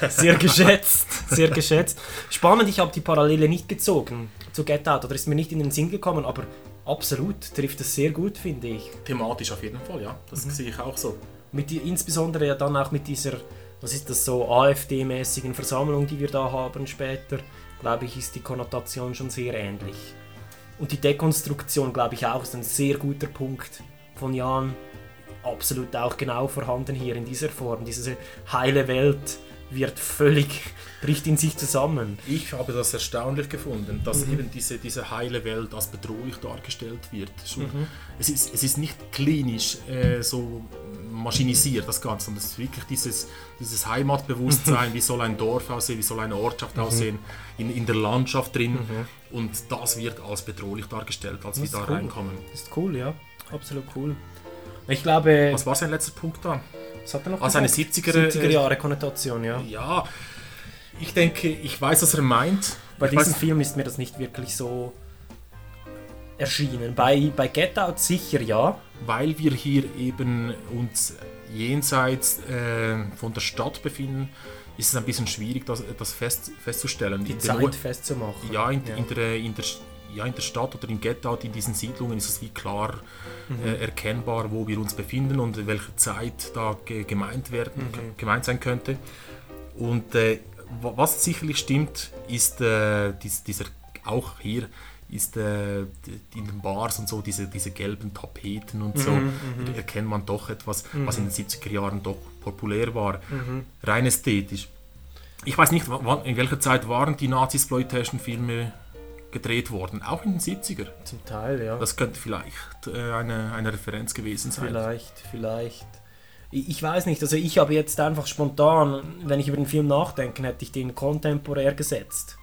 Sehr geschätzt, sehr geschätzt. Spannend, ich habe die Parallele nicht gezogen zu Get Out, oder ist mir nicht in den Sinn gekommen, aber absolut trifft es sehr gut, finde ich. Thematisch auf jeden Fall, ja. Das Mhm. sehe ich auch so. Mit die, insbesondere ja dann auch mit dieser, was ist das so, AfD-mäßigen Versammlung, die wir da haben später, glaube ich, ist die Konnotation schon sehr ähnlich. Und die Dekonstruktion, glaube ich, auch ist ein sehr guter Punkt von Jan. Absolut auch genau vorhanden hier in dieser Form. Diese heile Welt wird völlig, bricht in sich zusammen. Ich habe das erstaunlich gefunden, dass Mhm. eben diese, diese heile Welt als bedrohlich dargestellt wird. Mhm. es, ist, es ist nicht klinisch äh, so maschinisiert, das Ganze, sondern es ist wirklich dieses, dieses Heimatbewusstsein, wie soll ein Dorf aussehen, wie soll eine Ortschaft Mhm. aussehen, in, in der Landschaft drin. Mhm. Und das wird als bedrohlich dargestellt, als wir Das da ist cool. reinkommen. Das ist cool, ja. Absolut cool. Ich glaube. Was war sein letzter Punkt da? Was hat er noch seine gesagt? 70er, 70er Jahre Konnotation, ja. Ja, ich denke, ich weiß, was er meint. Bei Ich diesem weiß- Film ist mir das nicht wirklich so erschienen. Bei, bei Get Out sicher ja. Weil wir hier eben uns jenseits äh, von der Stadt befinden, ist es ein bisschen schwierig, das, das fest, festzustellen. Die In Zeit festzumachen. Ja in, Ja. In, der, in, der, ja, in der Stadt oder in Get Out, in diesen Siedlungen ist es wie klar Mhm. äh, erkennbar, wo wir uns befinden und welche Zeit da ge gemeint, werden, Mhm. gemeint sein könnte. Und äh, wa- was sicherlich stimmt, ist äh, dies, dieser, auch hier ist äh, in den Bars und so diese, diese gelben Tapeten und so, Mhm, mhm. erkennt man doch etwas, was in Mhm. den 70er Jahren doch populär war. Mhm. Rein ästhetisch. Ich weiß nicht, wann, in welcher Zeit waren die Nazi-Exploitation-Filme gedreht worden? Auch in den 70er. Zum Teil, ja. Das könnte vielleicht äh, eine, eine Referenz gewesen sein. Vielleicht, vielleicht. Ich ich weiß nicht, also ich habe jetzt einfach spontan, wenn ich über den Film nachdenke, hätte ich den kontemporär gesetzt.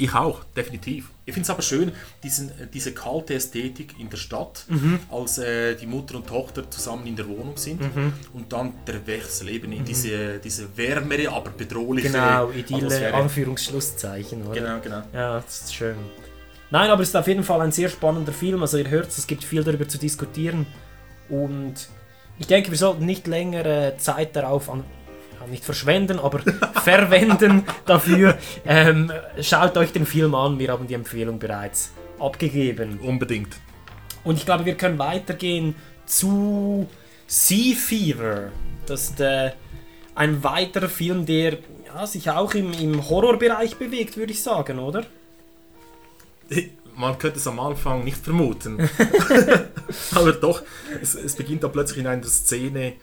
Ich auch, definitiv. Ich finde es aber schön, diesen, äh, diese kalte Ästhetik in der Stadt, Mhm. als äh, die Mutter und Tochter zusammen in der Wohnung sind Mhm. und dann der Wechsel eben in Mhm. diese, diese wärmere, aber bedrohliche Genau, Idylle, Atmosphäre. Anführungsschlusszeichen, oder? Genau, genau. Ja, das ist schön. Nein, aber es ist auf jeden Fall ein sehr spannender Film. Also ihr hört es, es gibt viel darüber zu diskutieren. Und ich denke, wir sollten nicht länger Zeit darauf an, nicht verschwenden, aber verwenden dafür. Ähm, schaut euch den Film an, wir haben die Empfehlung bereits abgegeben. Unbedingt. Und ich glaube, wir können weitergehen zu Sea Fever. Das ist äh, ein weiterer Film, der ja, sich auch im, im Horrorbereich bewegt, würde ich sagen, oder? Man könnte es am Anfang nicht vermuten. Aber doch, es, es beginnt da plötzlich in einer Szene,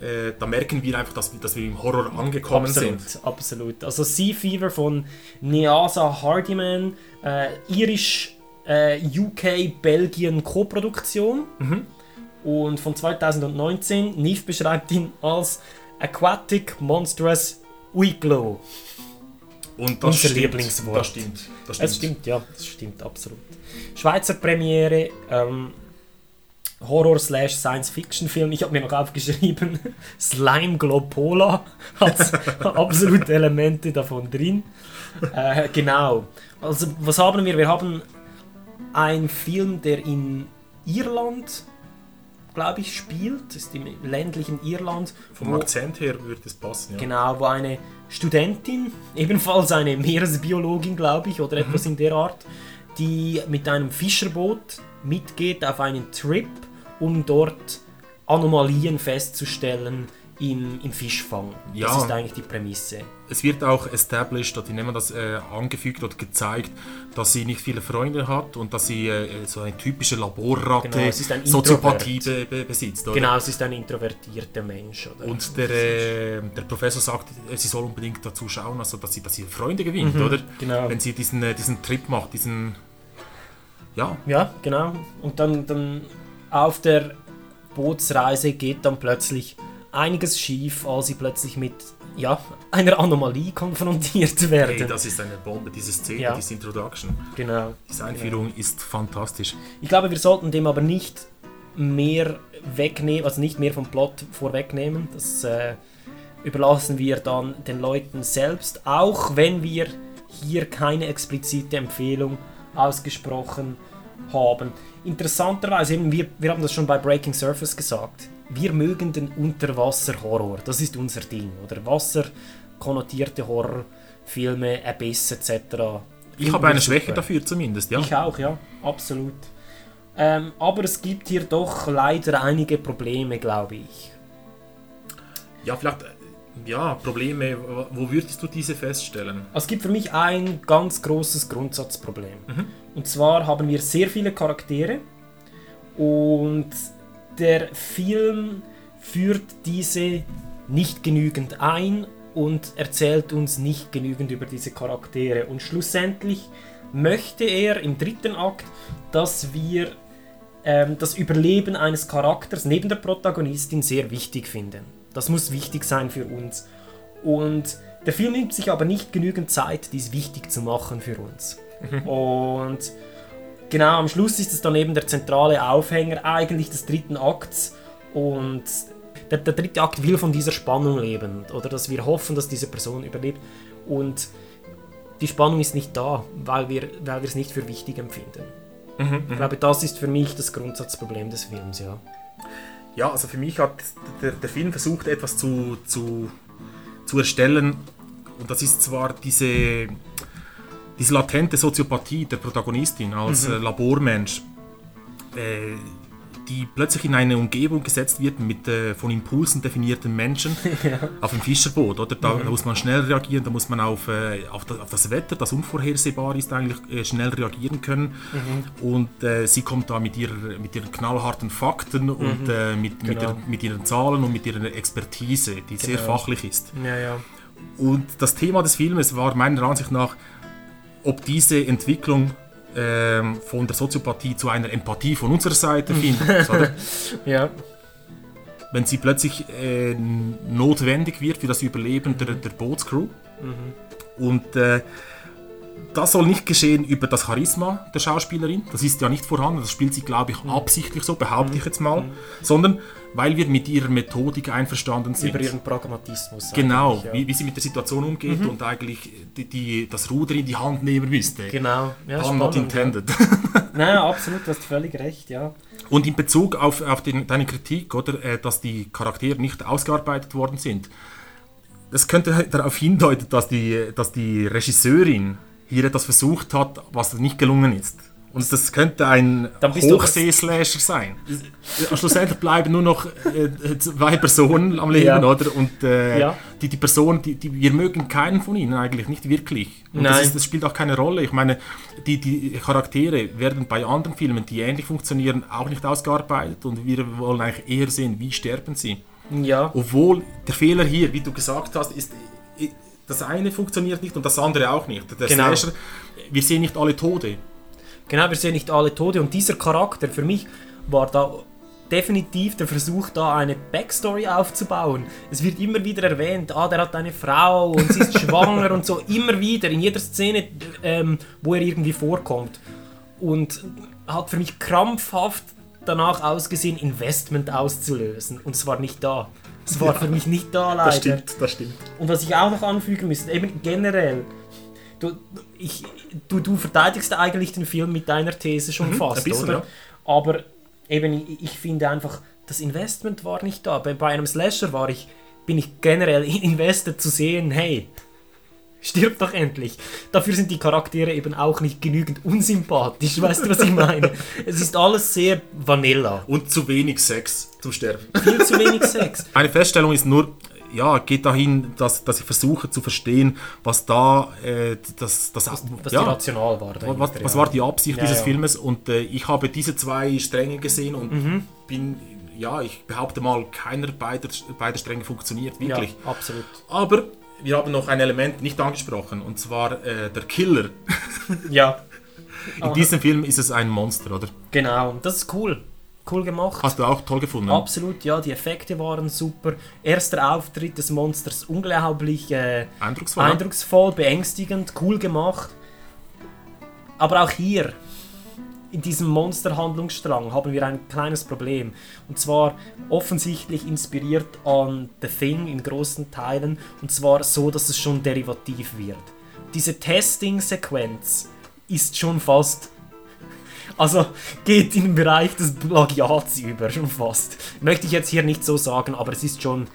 äh, da merken wir einfach, dass, wir- dass wir im Horror angekommen absolut, sind. Absolut. Also Sea Fever von Neasa Hardiman, äh, irisch äh, UK Belgien Co-Produktion Mhm. und von 2019. Neve beschreibt ihn als Aquatic Monstrous Weeklow. Und das Unser stimmt, Lieblingswort. das stimmt, das Es stimmt. stimmt, ja, das stimmt absolut. Schweizer Premiere, ähm, Horror slash Science Fiction Film. Ich habe mir noch aufgeschrieben, Slime Glopola hat absolute Elemente davon drin. Äh, genau. Also was haben wir? Wir haben einen Film, der in Irland, glaube ich, spielt. Ist im ländlichen Irland. Vom wo- Akzent her würde es passen. Ja. Genau, wo eine Studentin, ebenfalls eine Meeresbiologin, glaube ich, oder etwas in der Art, die mit einem Fischerboot mitgeht auf einen Trip, um dort Anomalien festzustellen im, im Fischfang. Ja. Das ist eigentlich die Prämisse. Es wird auch established, oder nehmen wir das äh, angefügt oder gezeigt, dass sie nicht viele Freunde hat und dass sie äh, so eine typische Laborratte, Genau, ein Soziopathie be be besitzt. Oder? Genau, es ist ein introvertierter Mensch. Oder? Und der, äh, der Professor sagt, äh, sie soll unbedingt dazu schauen, also, dass, sie, dass sie Freunde gewinnt, Mhm, oder? genau. Wenn sie diesen, äh, diesen Trip macht, diesen. Ja, Ja, genau. Und dann, dann auf der Bootsreise geht dann plötzlich einiges schief, als sie plötzlich mit ja, einer Anomalie konfrontiert werden. Hey, das ist eine Bombe, diese Szene, Ja. diese Introduction. Genau. Diese Einführung ist fantastisch. Ich glaube, wir sollten dem aber nicht mehr wegnehmen, also nicht mehr vom Plot vorwegnehmen. Das äh, überlassen wir dann den Leuten selbst, auch wenn wir hier keine explizite Empfehlung ausgesprochen haben. Interessanterweise, eben, wir, wir haben das schon bei Breaking Surface gesagt, wir mögen den Unterwasser-Horror. Das ist unser Ding. Oder wasserkonnotierte Horrorfilme, Abyss etc. Ich habe eine Schwäche dafür zumindest, ja. Ich auch, ja, absolut. Ähm, aber es gibt hier doch leider einige Probleme, glaube ich. Ja, vielleicht, ja, Probleme, wo würdest du diese feststellen? Es gibt für mich ein ganz großes Grundsatzproblem. Und zwar haben wir sehr viele Charaktere und der Film führt diese nicht genügend ein und erzählt uns nicht genügend über diese Charaktere. Und schlussendlich möchte er im dritten Akt, dass wir ähm, das Überleben eines Charakters neben der Protagonistin sehr wichtig finden. Das muss wichtig sein für uns. Und der Film nimmt sich aber nicht genügend Zeit, dies wichtig zu machen für uns. Und genau am Schluss ist es dann eben der zentrale Aufhänger eigentlich des dritten Akts. Und der, der dritte Akt will von dieser Spannung leben. Oder dass wir hoffen, dass diese Person überlebt. Und die Spannung ist nicht da, weil wir, weil wir es nicht für wichtig empfinden. Mhm, ich glaube, das ist für mich das Grundsatzproblem des Films, ja. Ja, also für mich hat der, der Film versucht, etwas zu, zu, zu erstellen. Und das ist zwar diese, diese latente Soziopathie der Protagonistin als Mhm. äh, Labormensch, äh, die plötzlich in eine Umgebung gesetzt wird mit äh, von Impulsen definierten Menschen Ja. auf dem Fischerboot. Oder? Da, Mhm. da muss man schnell reagieren, da muss man auf, äh, auf, das, auf das Wetter, das unvorhersehbar ist, eigentlich äh, schnell reagieren können. Mhm. Und äh, sie kommt da mit, ihrer, mit ihren knallharten Fakten und Mhm. äh, mit, mit, Genau. der, mit ihren Zahlen und mit ihrer Expertise, die sehr Genau. fachlich ist. Ja, ja. Und das Thema des Filmes war meiner Ansicht nach, ob diese Entwicklung ähm, von der Soziopathie zu einer Empathie von unserer Seite findet. oder? Ja. Wenn sie plötzlich äh, notwendig wird für das Überleben der, der Bootscrew. Mhm. Und äh, das soll nicht geschehen über das Charisma der Schauspielerin. Das ist ja nicht vorhanden. Das spielt sie, glaube Mhm. ich, absichtlich so, behaupte ich jetzt mal. Sondern weil wir mit ihrer Methodik einverstanden sind. Über ihren Pragmatismus. Genau, ja. wie, wie sie mit der Situation umgeht Mhm. und eigentlich die, die, das Ruder in die Hand nehmen müsste. Genau, ja, Pun not intended. Nein, absolut, du hast völlig recht, ja. Und in Bezug auf, auf den, deine Kritik, oder, äh, dass die Charaktere nicht ausgearbeitet worden sind, das könnte darauf hindeuten, dass die, dass die Regisseurin hier etwas versucht hat, was nicht gelungen ist. Und das könnte ein Hochseeslasher sein. Äh, Schlussendlich bleiben nur noch äh, zwei Personen am Leben, Ja. oder? Und äh, Ja. die, die Person, die, die, wir mögen keinen von ihnen eigentlich, nicht wirklich. Und Nein. Das, ist, das spielt auch keine Rolle. Ich meine, die, die Charaktere werden bei anderen Filmen, die ähnlich funktionieren, auch nicht ausgearbeitet und wir wollen eigentlich eher sehen, wie sterben sie. Ja. Obwohl der Fehler hier, wie du gesagt hast, ist, äh, das eine funktioniert nicht und das andere auch nicht. Der Genau. Slasher, wir sehen nicht alle Tode. Genau, wir sehen nicht alle Tode und dieser Charakter für mich war da definitiv der Versuch, da eine Backstory aufzubauen. Es wird immer wieder erwähnt, ah, der hat eine Frau und sie ist schwanger und so, immer wieder, in jeder Szene, ähm, wo er irgendwie vorkommt. Und hat für mich krampfhaft danach ausgesehen, Investment auszulösen. Und es war nicht da. War Ja, für mich nicht da, leider. Das stimmt, das stimmt. Und was ich auch noch anfügen müsste, eben generell, du, ich, du, du verteidigst eigentlich den Film mit deiner These schon Mhm, fast, bisschen, oder? ja. Aber eben, ich, ich finde einfach, das Investment war nicht da. Bei, bei einem Slasher war ich, bin ich generell invested zu sehen, hey, stirb doch endlich. Dafür sind die Charaktere eben auch nicht genügend unsympathisch, weißt du, was ich meine? Es ist alles sehr vanilla. Und zu wenig Sex zum Sterben. Viel zu wenig Sex. Meine Feststellung ist nur, ja, geht dahin, dass, dass ich versuche zu verstehen, was da, äh, das, das, was ja, die Rational war Was, was ja. war die Absicht Ja, dieses ja. Filmes? Und äh, ich habe diese zwei Stränge gesehen und Mhm. bin, ja, ich behaupte mal, keiner beider, beider Stränge funktioniert wirklich. Ja, absolut. Aber wir haben noch ein Element nicht angesprochen, und zwar äh, der Killer. Ja. In diesem Film ist es ein Monster, oder? Genau, und das ist cool. Cool gemacht. Hast du auch toll gefunden? Absolut, ja, die Effekte waren super. Erster Auftritt des Monsters unglaublich äh, Eindrucksvoll. eindrucksvoll, beängstigend, cool gemacht. Aber auch hier, in diesem Monsterhandlungsstrang, haben wir ein kleines Problem. Und zwar offensichtlich inspiriert an The Thing in großen Teilen. Und zwar so, dass es schon derivativ wird. Diese Testing-Sequenz ist schon fast Also geht in den Bereich des Plagiats über, schon fast. Möchte ich jetzt hier nicht so sagen, aber es ist schon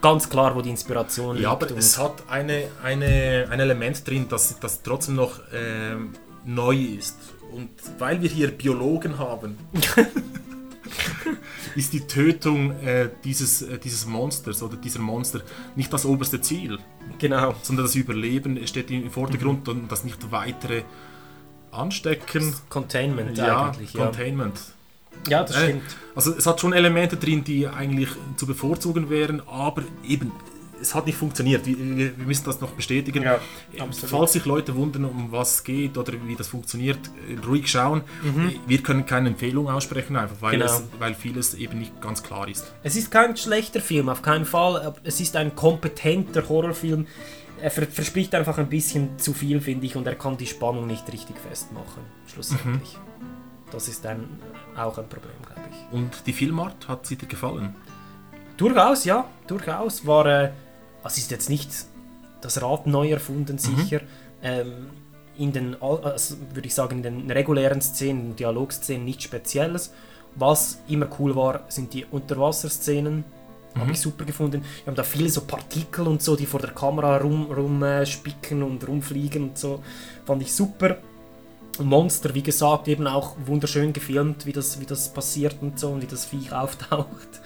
ganz klar, wo die Inspiration liegt. Ja, aber es hat eine, eine, ein Element drin, das, das trotzdem noch ähm, neu ist. Und weil wir hier Biologen haben, ist die Tötung äh, dieses, äh, dieses Monsters oder dieser Monster nicht das oberste Ziel. Genau. Sondern das Überleben steht im Vordergrund und das nicht weitere Anstecken. Containment ja, eigentlich, ja. Containment. Ja, das Äh, stimmt. Also es hat schon Elemente drin, die eigentlich zu bevorzugen wären, aber eben, es hat nicht funktioniert. Wir, wir müssen das noch bestätigen. Ja, Äh. Falls sich Leute wundern, um was es geht oder wie das funktioniert, äh, ruhig schauen. Mhm. Wir können keine Empfehlung aussprechen, einfach weil, Genau. es, weil vieles eben nicht ganz klar ist. Es ist kein schlechter Film, auf keinen Fall. Es ist ein kompetenter Horrorfilm. Er ver verspricht einfach ein bisschen zu viel, finde ich, und er kann die Spannung nicht richtig festmachen, schlussendlich. Das ist ein, auch ein Problem, glaube ich. Und die Filmart hat sie dir gefallen? Durchaus, ja, durchaus. War, äh, es ist jetzt nicht das Rad neu erfunden, sicher. Ähm, in den, Al- also, würde ich sagen, in den regulären Szenen, Dialogszenen nichts Spezielles. Was immer cool war, sind die Unterwasserszenen. Habe Mhm. ich super gefunden. Wir haben da viele so Partikel und so, die vor der Kamera rum, rum äh, spicken und rumfliegen und so. Fand ich super. Monster, wie gesagt, eben auch wunderschön gefilmt, wie das, wie das passiert und so und wie das Viech auftaucht.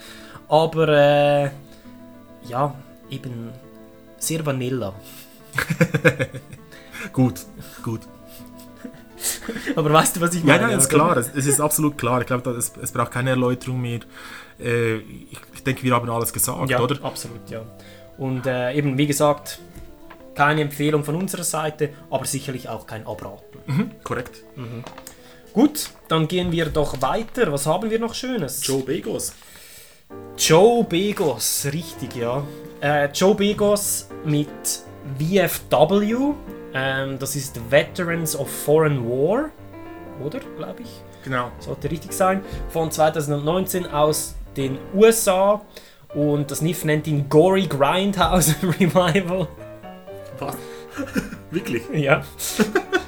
Aber äh, ja, eben sehr Vanilla. Gut, gut. Aber weißt du, was ich Ja, meine? ja, ist oder? klar. Es, es ist absolut klar. Ich glaube, es, es braucht keine Erläuterung mehr. Äh, ich, ich denke, wir haben alles gesagt, ja, oder? absolut, ja. Und äh, eben, wie gesagt, keine Empfehlung von unserer Seite, aber sicherlich auch kein Abraten. Mhm, korrekt. Mhm. Gut, dann gehen wir doch weiter. Was haben wir noch Schönes? Joe Begos. Joe Begos, richtig, ja. Äh, Joe Begos mit VFW. Ähm, das ist Veterans of Foreign War, oder? Glaube ich. Genau. Sollte richtig sein. Von 2019 aus den USA. Und das NIF nennt ihn Gory Grindhouse Revival. Was? Wirklich? Ja.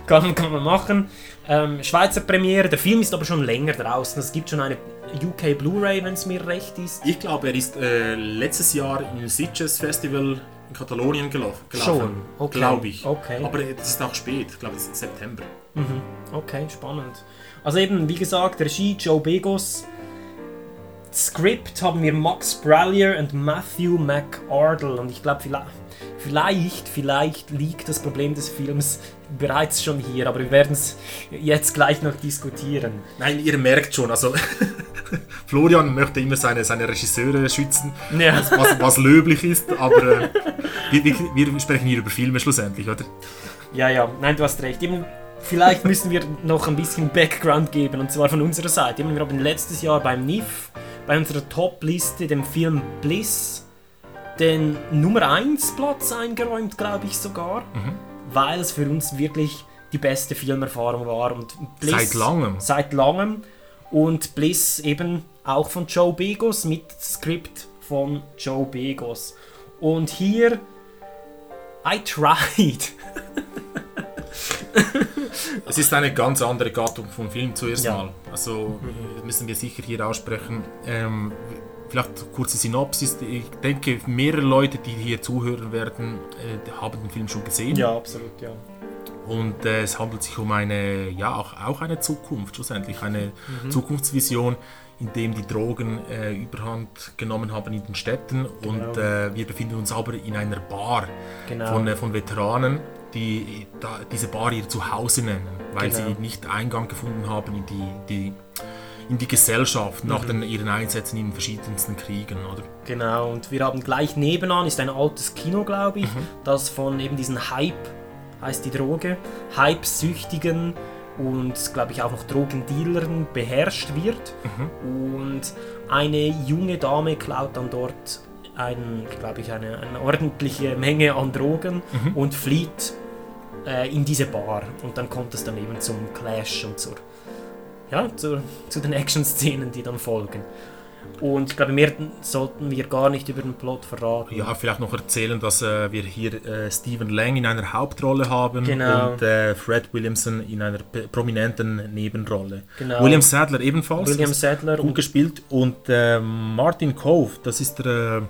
kann, kann man machen. Ähm, Schweizer Premiere. Der Film ist aber schon länger draußen. Es gibt schon eine UK Blu-ray, wenn es mir recht ist. Ich glaube, er ist äh, letztes Jahr im Sitges Festival in Katalonien gelaufen. Schon? Okay. Glaube ich. Okay. Aber es ist auch spät. Ich glaube, es ist September. Mhm. Okay, spannend. Also eben, wie gesagt, Regie Joe Begos. Skript haben wir Max Brallier und Matthew McArdle. Und ich glaube, vielleicht, vielleicht, vielleicht liegt das Problem des Films bereits schon hier, aber wir werden es jetzt gleich noch diskutieren. Nein, ihr merkt schon, also Florian möchte immer seine, seine Regisseure schützen, Ja. was, was, was löblich ist, aber äh, wir, wir, wir sprechen hier über Filme schlussendlich, oder? Ja, ja, nein, du hast recht. Eben, vielleicht müssen wir noch ein bisschen Background geben, und zwar von unserer Seite. Eben, wir haben letztes Jahr beim NIF, bei unserer Top-Liste, dem Film Bliss, den Nummer 1 Platz eingeräumt, glaube ich sogar, weil es für uns wirklich die beste Filmerfahrung war. Und Bliss, Seit langem. Seit langem. Und Bliss eben auch von Joe Begos mit Skript von Joe Begos. Und hier I tried. Es ist eine ganz andere Gattung von Film zuerst Ja. mal. Also äh, müssen wir sicher hier aussprechen. Ähm, vielleicht kurze Synopsis. Ich denke, mehrere Leute, die hier zuhören werden, äh, haben den Film schon gesehen. Ja, absolut, ja. Und äh, es handelt sich um eine, ja, auch, auch eine Zukunft, schlussendlich eine Mhm. Zukunftsvision, in dem die Drogen äh, überhand genommen haben in den Städten. Und Genau. äh, wir befinden uns aber in einer Bar Genau. von, äh, von Veteranen, die da, diese Bar ihr Zuhause nennen, weil Genau. sie nicht Eingang gefunden haben in die, die, in die Gesellschaft nach Mhm. den, ihren Einsätzen in verschiedensten Kriegen. Oder? Genau, und wir haben gleich nebenan ist ein altes Kino, glaube ich, das von eben diesen Hype, heißt die Droge, Hype-Süchtigen und glaube ich auch noch Drogendealern beherrscht wird. Und eine junge Dame klaut dann dort ein, glaube ich, eine, eine ordentliche Menge an Drogen Mhm. und flieht äh, in diese Bar. Und dann kommt es dann eben zum Clash und zur, ja, zu, zu den Action-Szenen, die dann folgen. Und ich glaube, mehr sollten wir gar nicht über den Plot verraten. Ja, vielleicht noch erzählen, dass äh, wir hier äh, Stephen Lang in einer Hauptrolle haben Genau. und äh, Fred Williamson in einer prominenten Nebenrolle. Genau. William Sadler ebenfalls. William Sadler Gut und- gespielt. Und äh, Martin Cove, das ist der, äh,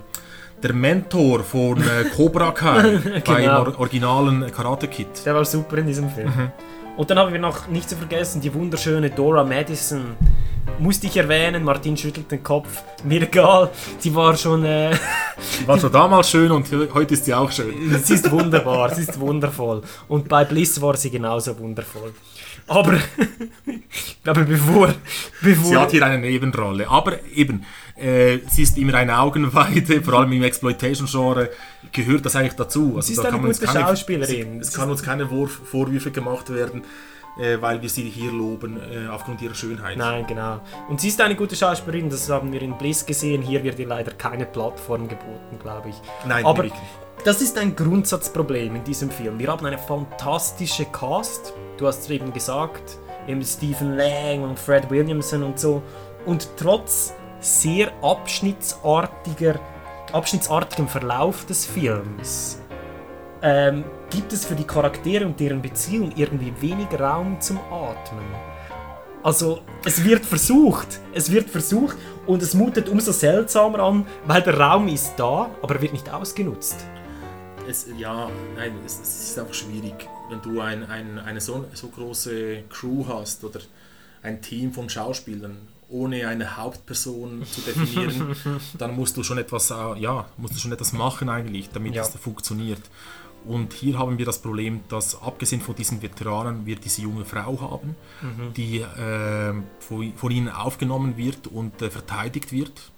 der Mentor von äh, Cobra Kai beim Genau. or originalen Karate Kid. Der war super in diesem Film. Mhm. Und dann haben wir noch nicht zu vergessen die wunderschöne Dora Madison. Musste ich erwähnen, Martin schüttelt den Kopf. Mir egal, sie war schon. Äh, war schon damals schön und heute ist sie auch schön. sie ist wunderbar, sie ist wundervoll. Und bei Bliss war sie genauso wundervoll. Aber, ich glaube, bevor. bevor Sie hat hier eine Nebenrolle. Aber eben, äh, sie ist immer eine Augenweide, vor allem im Exploitation-Genre gehört das eigentlich dazu. Also Sie ist da eine gute keine- Schauspielerin. Es kann uns keine Vorwürfe gemacht werden, äh, weil wir sie hier loben äh, aufgrund ihrer Schönheit. Nein, genau. Und sie ist eine gute Schauspielerin, das haben wir in Bliss gesehen. Hier wird ihr leider keine Plattform geboten, glaube ich. Nein, Aber wirklich. das ist ein Grundsatzproblem in diesem Film. Wir haben eine fantastische Cast. Du hast es eben gesagt, eben Stephen Lang und Fred Williamson und so. Und trotz sehr abschnittsartiger, abschnittsartigem Verlauf des Films ähm, gibt es für die Charaktere und deren Beziehung irgendwie wenig Raum zum Atmen. Also, es wird versucht, es wird versucht und es mutet umso seltsamer an, weil der Raum ist da, aber er wird nicht ausgenutzt. Es, ja, nein, es, es ist einfach schwierig, wenn du ein, ein, eine so, so große Crew hast oder ein Team von Schauspielern, ohne eine Hauptperson zu definieren, dann musst du schon etwas, äh, ja, musst du schon etwas machen eigentlich, damit Ja. es funktioniert. Und hier haben wir das Problem, dass abgesehen von diesen Veteranen wir diese junge Frau haben, Mhm. die äh, von, von ihnen aufgenommen wird und äh, verteidigt wird.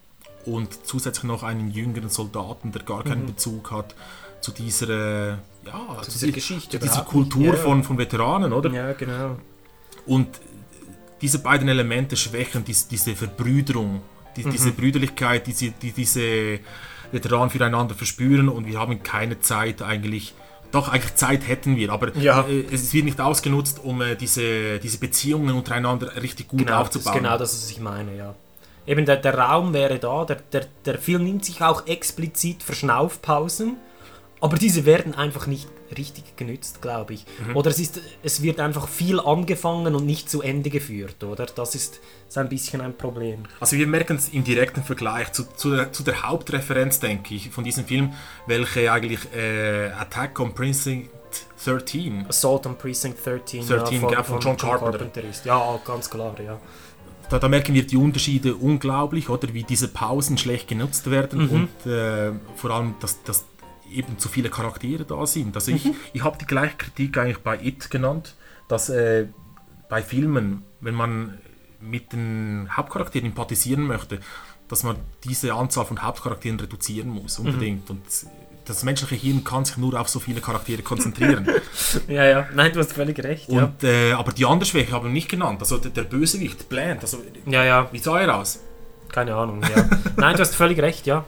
Und zusätzlich noch einen jüngeren Soldaten, der gar keinen Mhm. Bezug hat zu dieser, äh, ja, Zu dieser Geschichte zu dieser Kultur ja. von, von Veteranen, oder? Ja, genau. Und diese beiden Elemente schwächen dies, diese Verbrüderung, die, Mhm. diese Brüderlichkeit, diese, die diese Veteranen füreinander verspüren und wir haben keine Zeit eigentlich. Doch, eigentlich Zeit hätten wir, aber Ja. äh, es wird nicht ausgenutzt, um äh, diese, diese Beziehungen untereinander richtig gut Genau, das ist aufzubauen. genau das, was ich meine, ja. Eben der, der Raum wäre da, der, der, der Film nimmt sich auch explizit Verschnaufpausen, aber diese werden einfach nicht richtig genützt, glaube ich. Mhm. Oder es, ist, es wird einfach viel angefangen und nicht zu Ende geführt, oder? Das ist, ist ein bisschen ein Problem. Also wir merken es im direkten Vergleich zu, zu, der, zu der Hauptreferenz, denke ich, von diesem Film, welche eigentlich äh, Attack on Precinct 13 Assault on Precinct 13, 13, ja, gell, von John Carpenter. ist. Ja, ganz klar, ja. da, da merken wir die Unterschiede unglaublich, oder wie diese Pausen schlecht genutzt werden Mhm. und äh, vor allem, dass, dass eben zu viele Charaktere da sind. Also ich, Mhm. ich habe die gleiche Kritik eigentlich bei It genannt, dass äh, bei Filmen, wenn man mit den Hauptcharakteren sympathisieren möchte, dass man diese Anzahl von Hauptcharakteren reduzieren muss, Mhm. unbedingt. Und das menschliche Hirn kann sich nur auf so viele Charaktere konzentrieren. Ja, ja, nein, du hast völlig recht, ja. Und, äh, aber die andere Schwäche haben wir nicht genannt. Also der, der Bösewicht, Bland, also Ja, ja. wie sah er aus? Keine Ahnung, ja. Nein, du hast völlig recht, ja.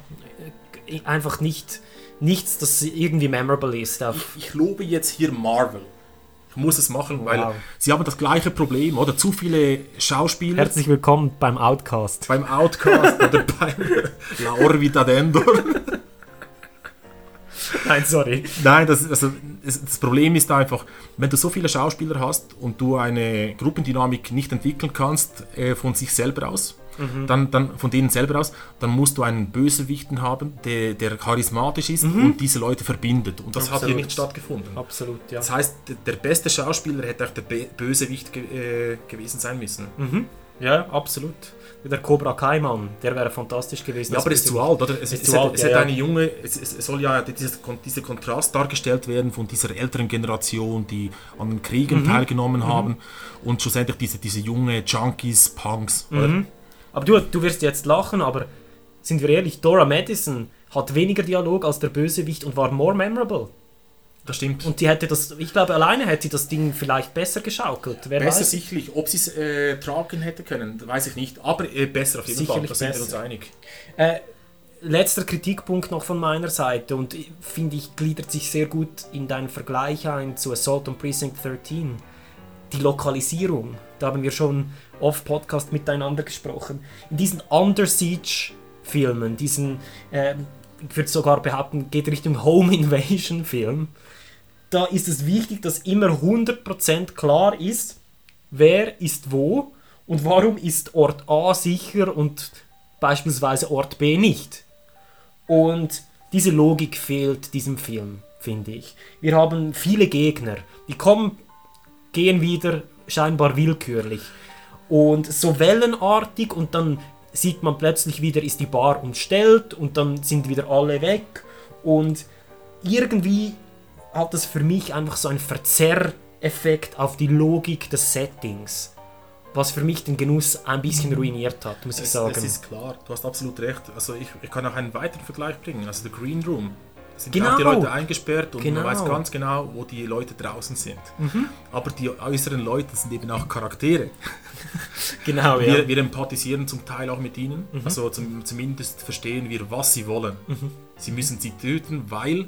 Einfach nicht, nichts, das irgendwie memorable ist. Auf Ich lobe jetzt hier Marvel. Ich muss es machen, weil Wow. sie haben das gleiche Problem, oder? Zu viele Schauspieler Herzlich willkommen beim Outcast. beim Outcast oder beim La Orbita d'Endor. Nein, sorry. Nein, das, also, das Problem ist einfach, wenn du so viele Schauspieler hast und du eine Gruppendynamik nicht entwickeln kannst äh, von sich selber aus, Mhm. dann, dann von denen selber aus, dann musst du einen Bösewichten haben, der, der charismatisch ist Mhm. und diese Leute verbindet. Und das hat hier Absolut. nicht stattgefunden. Absolut, ja. Das heißt, der- beste Schauspieler hätte auch der Be- Bösewicht ge äh, gewesen sein müssen. Mhm. Ja, absolut. Der Cobra Kai Mann, der wäre fantastisch gewesen. Ja, aber er ist zu alt, oder? Es, Ist es, zu hat, alt, es ja, hat ja. eine junge, es, es soll ja dieser, Kon- dieser Kontrast dargestellt werden von dieser älteren Generation, die an den Kriegen Mhm. teilgenommen Mhm. haben und schlussendlich diese, diese junge Junkies, Punks. oder? Mhm. Aber du, du wirst jetzt lachen, aber sind wir ehrlich, Dora Madison hat weniger Dialog als der Bösewicht und war more memorable. Das stimmt. Und die hätte das, ich glaube, alleine hätte sie das Ding vielleicht besser geschaukelt. Wer Besser weiß. sicherlich. Ob sie es äh, tragen hätte können, weiß ich nicht. Aber äh, besser auf jeden Fall, Sicherlich da sind wir uns einig. Äh, letzter Kritikpunkt noch von meiner Seite und finde ich gliedert sich sehr gut in deinen Vergleich ein zu Assault on Precinct 13. Die Lokalisierung. Da haben wir schon off Podcast miteinander gesprochen. In diesen Under Siege Filmen, diesen, äh, ich würde sogar behaupten, geht Richtung Home Invasion Film. Da ist es wichtig, dass immer 100% klar ist, wer ist wo und warum ist Ort A sicher und beispielsweise Ort B nicht. Und diese Logik fehlt diesem Film, finde ich. Wir haben viele Gegner, die kommen, gehen wieder scheinbar willkürlich und so wellenartig und dann sieht man plötzlich wieder, ist die Bar umstellt und dann sind wieder alle weg und irgendwie hat das für mich einfach so einen Verzerreffekt auf die Logik des Settings was für mich den Genuss ein bisschen ruiniert hat, muss ich sagen. Es ist klar, du hast absolut recht. Also ich, ich kann auch einen weiteren Vergleich bringen. Also der Green Room. Sind Genau. auch die Leute eingesperrt und Genau. man weiß ganz genau, wo die Leute draußen sind. Mhm. Aber die äußeren Leute sind eben auch Charaktere. Genau, ja. wir, wir empathisieren zum Teil auch mit ihnen. Mhm. Also zum, zumindest verstehen wir, was sie wollen. Mhm. Sie müssen sie töten, weil, äh,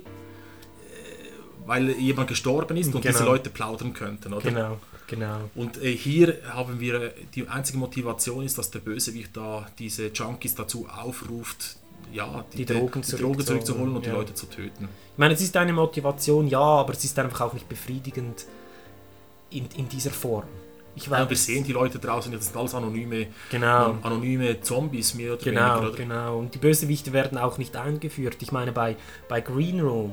weil jemand gestorben ist und Genau. diese Leute plaudern könnten. Oder? Genau, genau. Und äh, hier haben wir, äh, die einzige Motivation ist, dass der Bösewicht da diese Junkies dazu aufruft, ja, Die Drogen die Drogen zurückzuholen und die ja. Leute zu töten. Ich meine, es ist eine Motivation, ja, aber es ist einfach auch nicht befriedigend in, in dieser Form. Ich Ja, wir weiß. sehen die Leute draußen, das sind alles anonyme, Genau. anonyme Zombies, mehr oder Genau, weniger. Oder? genau. Und die Bösewichte werden auch nicht eingeführt. Ich meine, bei, bei Green Room,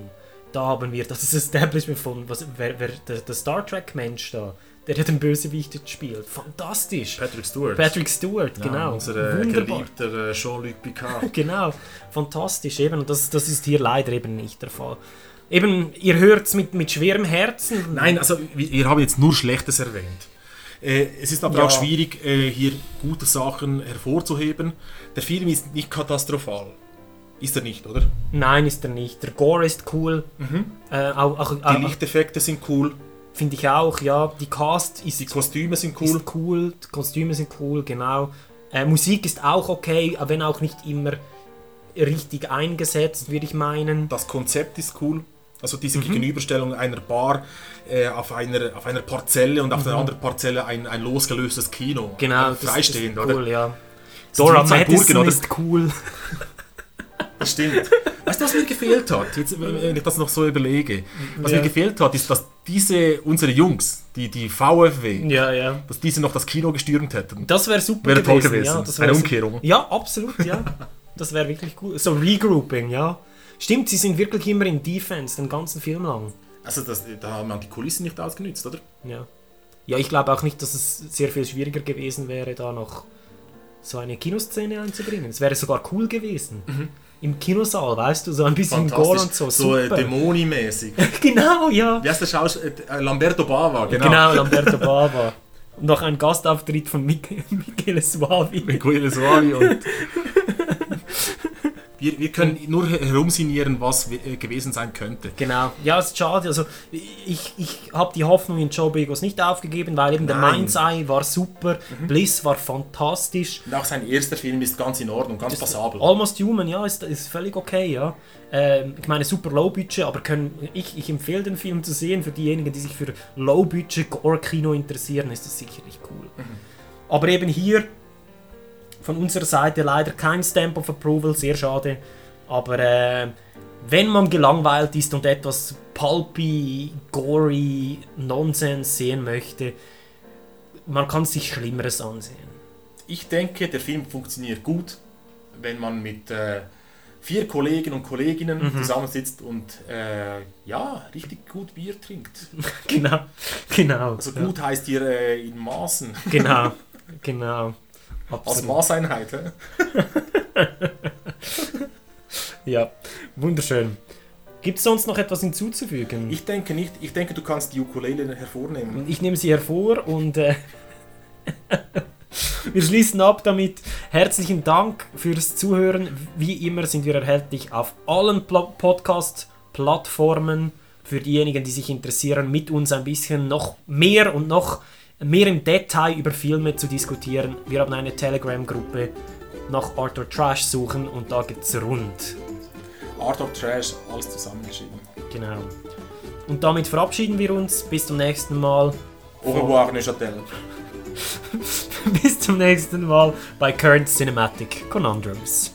da haben wir das Establishment von, was, wer, wer, der, der Star Trek-Mensch da, der hat den Bösewicht gespielt. Fantastisch. Patrick Stewart. Patrick Stewart, Ja, genau. Unser äh, geliebter äh, Jean-Luc Picard. genau, fantastisch eben. Und das, das ist hier leider eben nicht der Fall. Eben, ihr hört es mit, mit schwerem Herzen. Nein, also wir, wir haben jetzt nur Schlechtes erwähnt. Äh, es ist aber Ja. auch schwierig, äh, hier gute Sachen hervorzuheben. Der Film ist nicht katastrophal. Ist er nicht, oder? Nein, ist er nicht. Der Gore ist cool. Äh, auch, auch, Die Lichteffekte sind cool. Finde ich auch, ja. Die Cast ist Die Kostüme sind cool. Cool, die Kostüme sind cool, genau. Äh, Musik ist auch okay, wenn auch nicht immer richtig eingesetzt, würde ich meinen. Das Konzept ist cool. Also diese Mhm. Gegenüberstellung einer Bar äh, auf, einer, auf einer Parzelle und auf der Mhm. anderen Parzelle ein, ein losgelöstes Kino. Genau, Äh, das freistehend, ist oder? cool, ja. Das Dora. Madison oder? ist cool. Das stimmt. Weißt du, was mir gefehlt hat? Jetzt, wenn ich das noch so überlege. Was Ja. mir gefehlt hat, ist, dass diese, unsere Jungs, die, die VfW, Ja, ja. dass diese noch das Kino gestürmt hätten. Das wäre super Wäre toll gewesen. gewesen. Ja, das Eine Umkehrung. Ja, absolut, ja. Das wäre wirklich cool. So Regrouping, ja. Stimmt, sie sind wirklich immer in Defense, den ganzen Film lang. Also das, da haben wir die Kulissen nicht ausgenutzt, oder? Ja. Ja, ich glaube auch nicht, dass es sehr viel schwieriger gewesen wäre, da noch so eine Kinoszene einzubringen. Es wäre sogar cool gewesen. Im Kinosaal, weißt du, so ein bisschen Gore und so. so äh. Dämoni-mäßig. genau, ja. Wie heißt der Schauspieler? Äh, Lamberto Bava, genau. Genau, Lamberto Bava. Noch ein Gastauftritt von Mich Michele Suavi. Michele Suavi und... Wir, wir können nur herumsinieren, was äh, gewesen sein könnte. Genau, ja, es ist schade. Also, ich, ich habe die Hoffnung in Joe Begos nicht aufgegeben, weil eben der Nein. Mind's Eye war super, Bliss war fantastisch. Und auch sein erster Film ist ganz in Ordnung, ganz passabel. Almost Human, ja, ist, ist völlig okay, ja. Ähm, ich meine, super Low-Budget, aber können, ich, ich empfehle den Film zu sehen. Für diejenigen, die sich für Low-Budget Gore-Kino interessieren, ist das sicherlich cool. Aber eben hier von unserer Seite leider kein Stamp of Approval, sehr schade. Aber äh, wenn man gelangweilt ist und etwas pulpy, gory Nonsense sehen möchte, man kann sich Schlimmeres ansehen. Ich denke, der Film funktioniert gut, wenn man mit äh, vier Kollegen und Kolleginnen Mhm. zusammensitzt und äh, ja, richtig gut Bier trinkt. genau, genau. Also ja. gut heißt hier äh, in Maßen. Genau, genau. Als. Maßeinheit. Ja, wunderschön. Gibt es sonst noch etwas hinzuzufügen? Ich denke nicht. Ich denke, du kannst die Ukulele hervornehmen. Ich nehme sie hervor und äh, wir schließen ab damit. Herzlichen Dank fürs Zuhören. Wie immer sind wir erhältlich auf allen Pla Podcast-Plattformen. Für diejenigen, die sich interessieren, mit uns ein bisschen noch mehr und noch mehr im Detail über Filme zu diskutieren. Wir haben eine Telegram-Gruppe nach Arthur Trash suchen und da geht's rund. Art of Trash, alles zusammengeschrieben. Genau. Und damit verabschieden wir uns. Bis zum nächsten Mal. Au revoir, Neuchâtel. bis zum nächsten Mal bei Current Cinematic Conundrums.